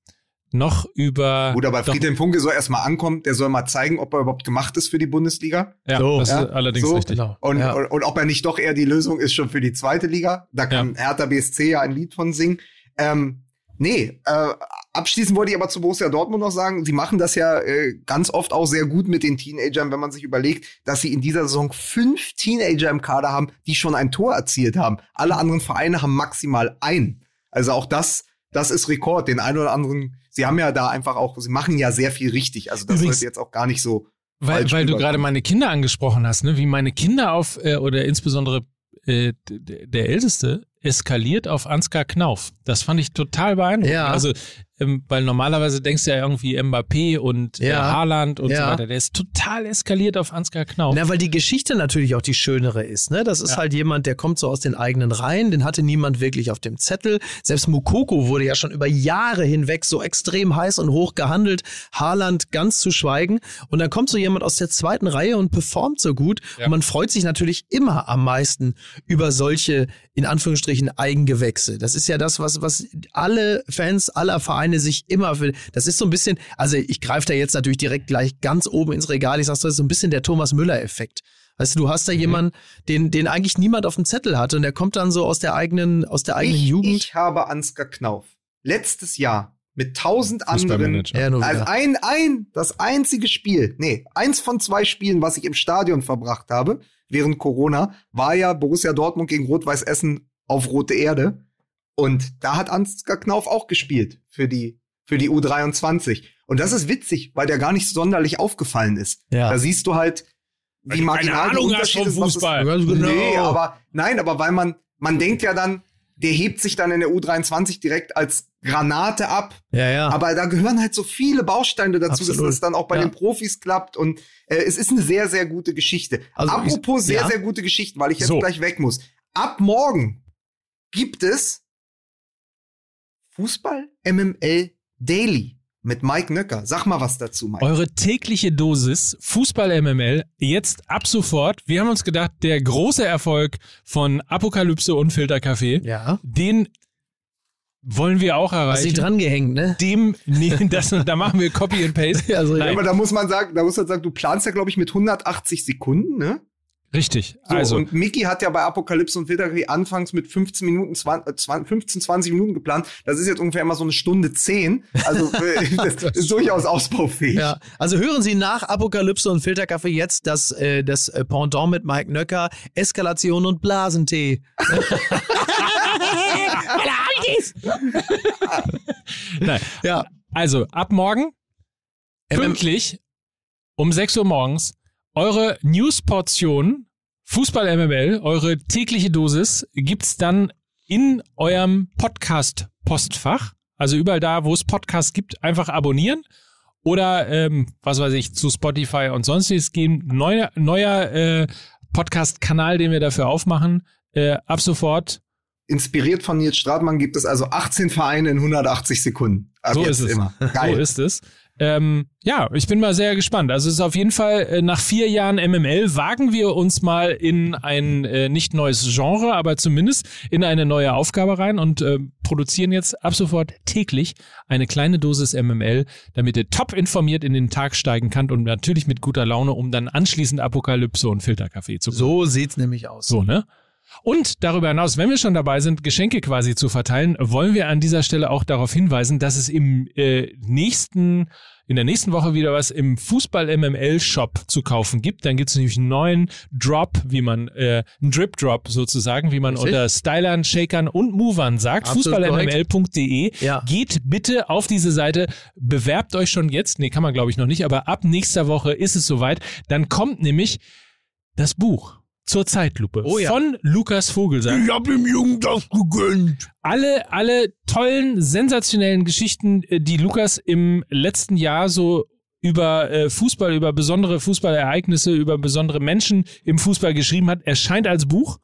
noch über. Gut, aber doch, Friedhelm Funkel soll erstmal ankommen, der soll mal zeigen, ob er überhaupt gemacht ist für die Bundesliga. Ja, So, das ja, ist allerdings so. richtig. Genau. Und, ja. und, und ob er nicht doch eher die Lösung ist schon für die zweite Liga. Da kann Hertha BSC ja ein Lied von singen. Ähm, nee, äh, abschließend wollte ich aber zu Borussia Dortmund noch sagen, sie machen das ja äh, ganz oft auch sehr gut mit den Teenagern, wenn man sich überlegt, dass sie in dieser Saison fünf Teenager im Kader haben, die schon ein Tor erzielt haben. Alle anderen Vereine haben maximal ein. Also auch das, das ist Rekord. Den einen oder anderen, sie haben ja da einfach auch, sie machen ja sehr viel richtig. Also das sollte jetzt auch gar nicht so Weil, falsch weil du gerade meine Kinder angesprochen hast, ne? wie meine Kinder auf, äh, oder insbesondere äh, der Älteste, eskaliert auf Ansgar Knauf. Das fand ich total beeindruckend. Ja. Also, weil normalerweise denkst du ja irgendwie Mbappé und äh, Ja. Haaland und so Ja. weiter. Der ist total eskaliert auf Ansgar Knauf. Na, weil die Geschichte natürlich auch die schönere ist. Ne? Das ist Ja. halt jemand, der kommt so aus den eigenen Reihen, den hatte niemand wirklich auf dem Zettel. Selbst Mukoko wurde ja schon über Jahre hinweg so extrem heiß und hoch gehandelt. Haaland ganz zu schweigen. Und dann kommt so jemand aus der zweiten Reihe und performt so gut. Und man freut sich natürlich immer am meisten über solche, in Anführungsstrichen, Eigengewächse. Das ist ja das, was, was alle Fans aller Vereine sich immer für, das ist so ein bisschen, also ich greife da jetzt natürlich direkt gleich ganz oben ins Regal. Ich sag so, das ist so ein bisschen der Thomas Müller-Effekt. Weißt du, du hast da Mhm. jemanden, den, den eigentlich niemand auf dem Zettel hatte und der kommt dann so aus der eigenen, aus der eigenen ich, Jugend. Ich habe Ansgar Knauf letztes Jahr mit tausend anderen, Fußballmanager. Ja, nur also ein, ein, das einzige Spiel, nee, eins von zwei Spielen, was ich im Stadion verbracht habe, während Corona, war ja Borussia Dortmund gegen Rot-Weiß Essen auf rote Erde. Und da hat Ansgar Knauf auch gespielt für die, für die U23. Und das ist witzig, weil der gar nicht sonderlich aufgefallen ist. Ja. Da siehst du halt, Weil wie keine marginal die Ahnung hast Unterschiede vom Fußball. Ganz genau. Nee, aber nein, aber weil man, man denkt ja dann, der hebt sich dann in der U23 direkt als Granate ab. ja, ja. Aber da gehören halt so viele Bausteine dazu, Absolut. dass es dann auch bei Ja. den Profis klappt. Und äh, es ist eine sehr, sehr gute Geschichte. Also ich- Apropos sehr, ja. sehr gute Geschichten, weil ich jetzt So. gleich weg muss. Ab morgen gibt es Fußball MML Daily mit Mike Nöcker. Sag mal was dazu, Mike. Eure tägliche Dosis Fußball MML jetzt ab sofort. Wir haben uns gedacht, der große Erfolg von Apokalypse und Filterkaffee, ja. den wollen wir auch Hast dich erreichen. dran gehängt, ne? Dem, nee, das, da machen wir Copy and Paste. Also, Nein. Aber da muss man sagen, da muss man sagen, du planst ja, glaube ich, mit 180 Sekunden, ne? Richtig. So, also, und Mickey hat ja bei Apokalypse und Filterkaffee anfangs mit 15 Minuten, 20, äh, 20, 15, 20 Minuten geplant. Das ist jetzt ungefähr immer so eine Stunde 10. Also äh, das ist durchaus ausbaufähig. Ja, also hören Sie nach Apokalypse und Filterkaffee jetzt das, äh, das äh, Pendant mit Mike Nöcker, Eskalation und Blasentee. nein. Ja. also ab morgen pünktlich um 6 Uhr morgens eure Newsportion Fußball MML, eure tägliche Dosis gibt's dann in eurem Podcast Postfach. Also überall da, wo es Podcasts gibt, einfach abonnieren oder ähm, was weiß ich zu Spotify und sonstiges gehen. Neuer, neuer äh, Podcast-Kanal, den wir dafür aufmachen. Äh, ab sofort. Inspiriert von Nils Stratmann gibt es also 18 Vereine in 180 Sekunden. Ab So ist es. immer. Geil. So ist es. Ähm, ja, ich bin mal sehr gespannt. Also es ist auf jeden Fall äh, nach vier Jahren MML wagen wir uns mal in ein äh, nicht neues Genre, aber zumindest in eine neue Aufgabe rein und äh, produzieren jetzt ab sofort täglich eine kleine Dosis MML, damit ihr top informiert in den Tag steigen könnt und natürlich mit guter Laune, um dann anschließend Apokalypse und Filterkaffee zu So sieht's nämlich aus. so, ne? Und darüber hinaus, wenn wir schon dabei sind, Geschenke quasi zu verteilen, wollen wir an dieser Stelle auch darauf hinweisen, dass es im äh, nächsten, in der nächsten Woche wieder was im Fußball MML Shop zu kaufen gibt. Dann gibt es nämlich einen neuen Drop, wie man, äh, einen Drip Drop sozusagen, wie man Richtig. unter Stylern, Shakern und Movern sagt. Fußballmml.de. Ja. Geht bitte auf diese Seite, bewerbt euch schon jetzt. Nee, kann man glaube ich noch nicht, aber ab nächster Woche ist es soweit. Dann kommt nämlich das Buch zur Zeitlupe Oh ja. von Lukas Vogelsang. Ich hab dem Jungen das gegönnt. Alle, alle tollen, sensationellen Geschichten, äh, die Lukas im letzten Jahr so über äh, Fußball, über besondere Fußballereignisse, über besondere Menschen im Fußball geschrieben hat, erscheint als Buch.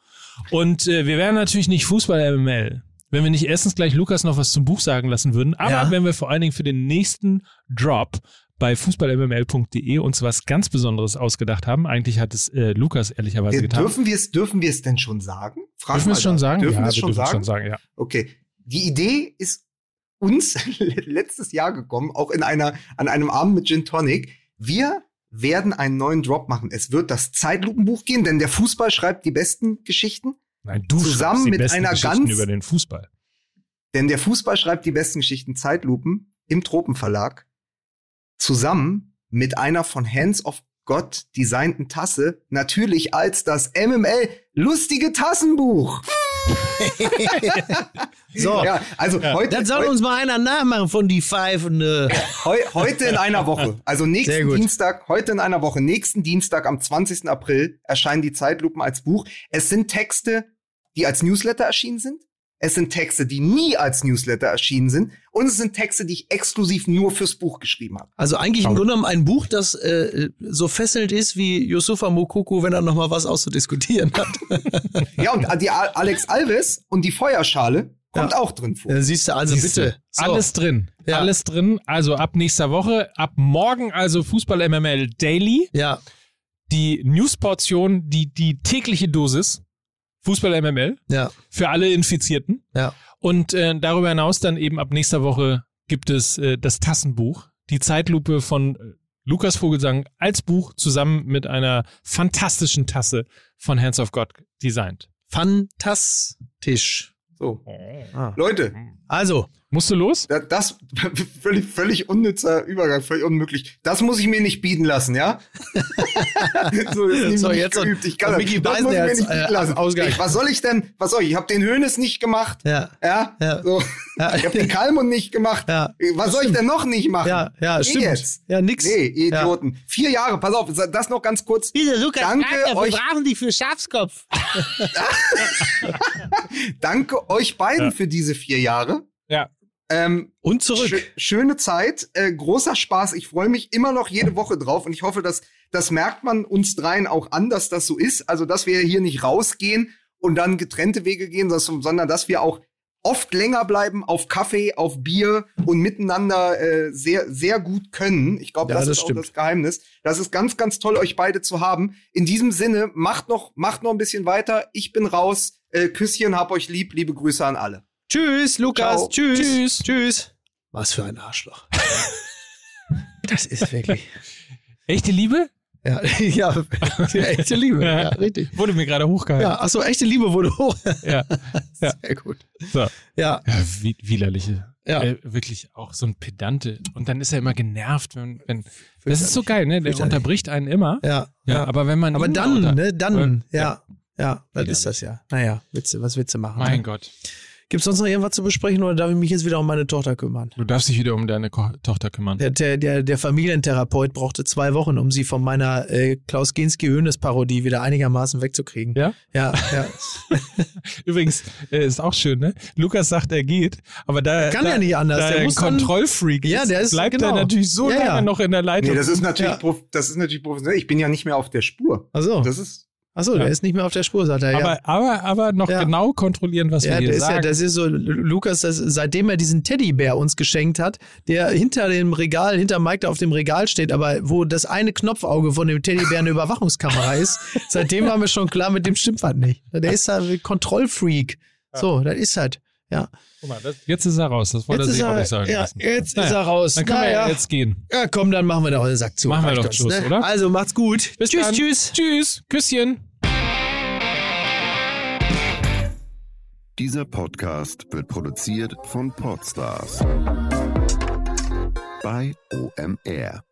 Und äh, wir werden natürlich nicht Fußball MML, wenn wir nicht erstens gleich Lukas noch was zum Buch sagen lassen würden, aber Ja. wenn wir vor allen Dingen für den nächsten Drop bei fußballmml.de uns was ganz Besonderes ausgedacht haben. Eigentlich hat es äh, Lukas ehrlicherweise Wir, getan. dürfen wir es dürfen wir es denn schon sagen? Frag Dürfen wir es schon sagen? Dürfen ja, wir es schon dürfen sagen? schon sagen, ja. Okay. Die Idee ist uns letztes Jahr gekommen, auch in einer, an einem Abend mit Gin Tonic. Wir werden einen neuen Drop machen. Es wird das Zeitlupenbuch gehen, denn der Fußball schreibt die besten Geschichten. Nein, du Zusammen schreibst die mit besten einer Geschichten ganz- über den Fußball. Denn der Fußball schreibt die besten Geschichten Zeitlupen im Tropenverlag. Zusammen mit einer von Hands of God designten Tasse. Natürlich als das MML lustige Tassenbuch. So, Ja, also heute, dann soll heute, uns mal einer nachmachen von die Pfeifende. heu, heute in einer Woche. Also Sehr nächsten gut. Dienstag, heute in einer Woche, nächsten Dienstag am 20. April erscheinen die Zeitlupen als Buch. Es sind Texte, die als Newsletter erschienen sind. Es sind Texte, die nie als Newsletter erschienen sind. Und es sind Texte, die ich exklusiv nur fürs Buch geschrieben habe. Also eigentlich im Grunde genommen ein Buch, das äh, so fesselnd ist wie Yusufa Mokoko, wenn er noch mal was auszudiskutieren hat. Ja, und die Alex Alves und die Feuerschale kommt auch drin vor. Dann siehst du also Siehste, bitte. So. Alles drin. Ja. Alles drin. Also ab nächster Woche, ab morgen also Fußball MML Daily. Ja, Die Newsportion, die, die tägliche Dosis. Fußball MML. ja, Für alle Infizierten. ja. Und äh, darüber hinaus dann eben ab nächster Woche gibt es äh, das Tassenbuch, die Zeitlupe von äh, Lukas Vogelsang als Buch zusammen mit einer fantastischen Tasse von Hands of God designt. Fantastisch. So. Ah. Leute, Also, Musst du los? da- das völlig, völlig unnützer Übergang, völlig unmöglich. Das muss ich mir nicht bieten lassen, ja? so, ist So, jetzt geübt. Ich kann und das, das muss ich mir nicht bieten äh, lassen. Ausgang. Ich, was soll ich denn? Was soll ich? Ich habe den Hönes nicht gemacht. ja, Ja, Ja. So. Ja. ich habe den Kalmund nicht gemacht. Ja. Was soll ich denn noch nicht machen? ja, ja, Geh stimmt. Jetzt. Ja, nix. Nee, ihr Idioten. Vier Jahre, pass auf, das noch ganz kurz. Bitte, Lukas, Danke Danke, euch. wir brauchen dich für Schafskopf. Danke euch beiden für diese vier Jahre. Ähm, Und zurück. Schö schöne Zeit, äh, großer Spaß. Ich freue mich immer noch jede Woche drauf und ich hoffe, dass das merkt man uns dreien auch an, dass das so ist. Also, dass wir hier nicht rausgehen und dann getrennte Wege gehen, sondern dass wir auch oft länger bleiben auf Kaffee, auf Bier und miteinander äh, sehr, sehr gut können. Ich glaube, Ja, das, das ist stimmt. auch das Geheimnis. Das ist ganz, ganz toll, euch beide zu haben. In diesem Sinne, macht noch, macht noch ein bisschen weiter. Ich bin raus. Äh, Küsschen, hab euch lieb. Liebe Grüße an alle. Tschüss, Lukas. Ciao. Tschüss. Tschüss. Tschüss. Was für ein Arschloch. das ist wirklich. Echte Liebe? Ja, ja, ja echte Liebe. Ja, richtig. Wurde mir gerade hochgehalten. Ja, achso, echte Liebe wurde hoch. Ja. Ja. Sehr gut. So. Ja, Ja, widerliche. Ja. Äh, wirklich auch so ein Pedante. Und dann ist er immer genervt, wenn, wenn das ist so geil, ne? Der unterbricht einen immer. ja, Ja, ja. aber wenn man Aber dann, unter- ne, dann, Ja. ja. Ja, das ist das ja. Naja, Witze, was willst du machen? Mein ne? Gott. Gibt's sonst noch irgendwas zu besprechen oder darf ich mich jetzt wieder um meine Tochter kümmern? Du darfst dich wieder um deine Ko Tochter kümmern. Der, der, der, der Familientherapeut brauchte zwei Wochen, um sie von meiner äh, Klaus Ginski Hönes Parodie wieder einigermaßen wegzukriegen. Ja? Ja, ja. Übrigens, äh, ist auch schön, ne? Lukas sagt, er geht, aber da Er kann da, ja nicht anders. Da Der er ein muss dann- Kontrollfreak Ja, ist, der ist- bleibt genau. er natürlich so Ja, lange ja. noch in der Leitung. Nee, das ist natürlich, Ja. prof das ist natürlich professionell. Ich bin ja nicht mehr auf der Spur. Achso, Das ist, achso, der Ja. ist nicht mehr auf der Spur, sagt er. Ja. aber, aber, aber noch Ja. genau kontrollieren, was Ja, wir hier das ist sagen. ja, das ist so, Lukas, das, seitdem er diesen Teddybär uns geschenkt hat, der hinter dem Regal, hinter Mike da auf dem Regal steht, aber wo das eine Knopfauge von dem Teddybär eine Überwachungskamera ist, seitdem waren wir schon klar, mit dem stimmt was nicht. Der ist ja ein Kontrollfreak. So, das ist halt. Ja. Guck mal, das, jetzt ist er raus, das wollte Jetzt er ist sich auch er, nicht sagen ja, lassen. jetzt Naja, ist er raus. Dann können wir Naja. ja jetzt gehen. Ja, komm, dann machen wir doch den Sack zu. Machen wir doch uns, Schluss, ne? oder? Also macht's gut. Bis tschüss, dann. tschüss. Tschüss. Küsschen. Dieser Podcast wird produziert von Podstars bei OMR.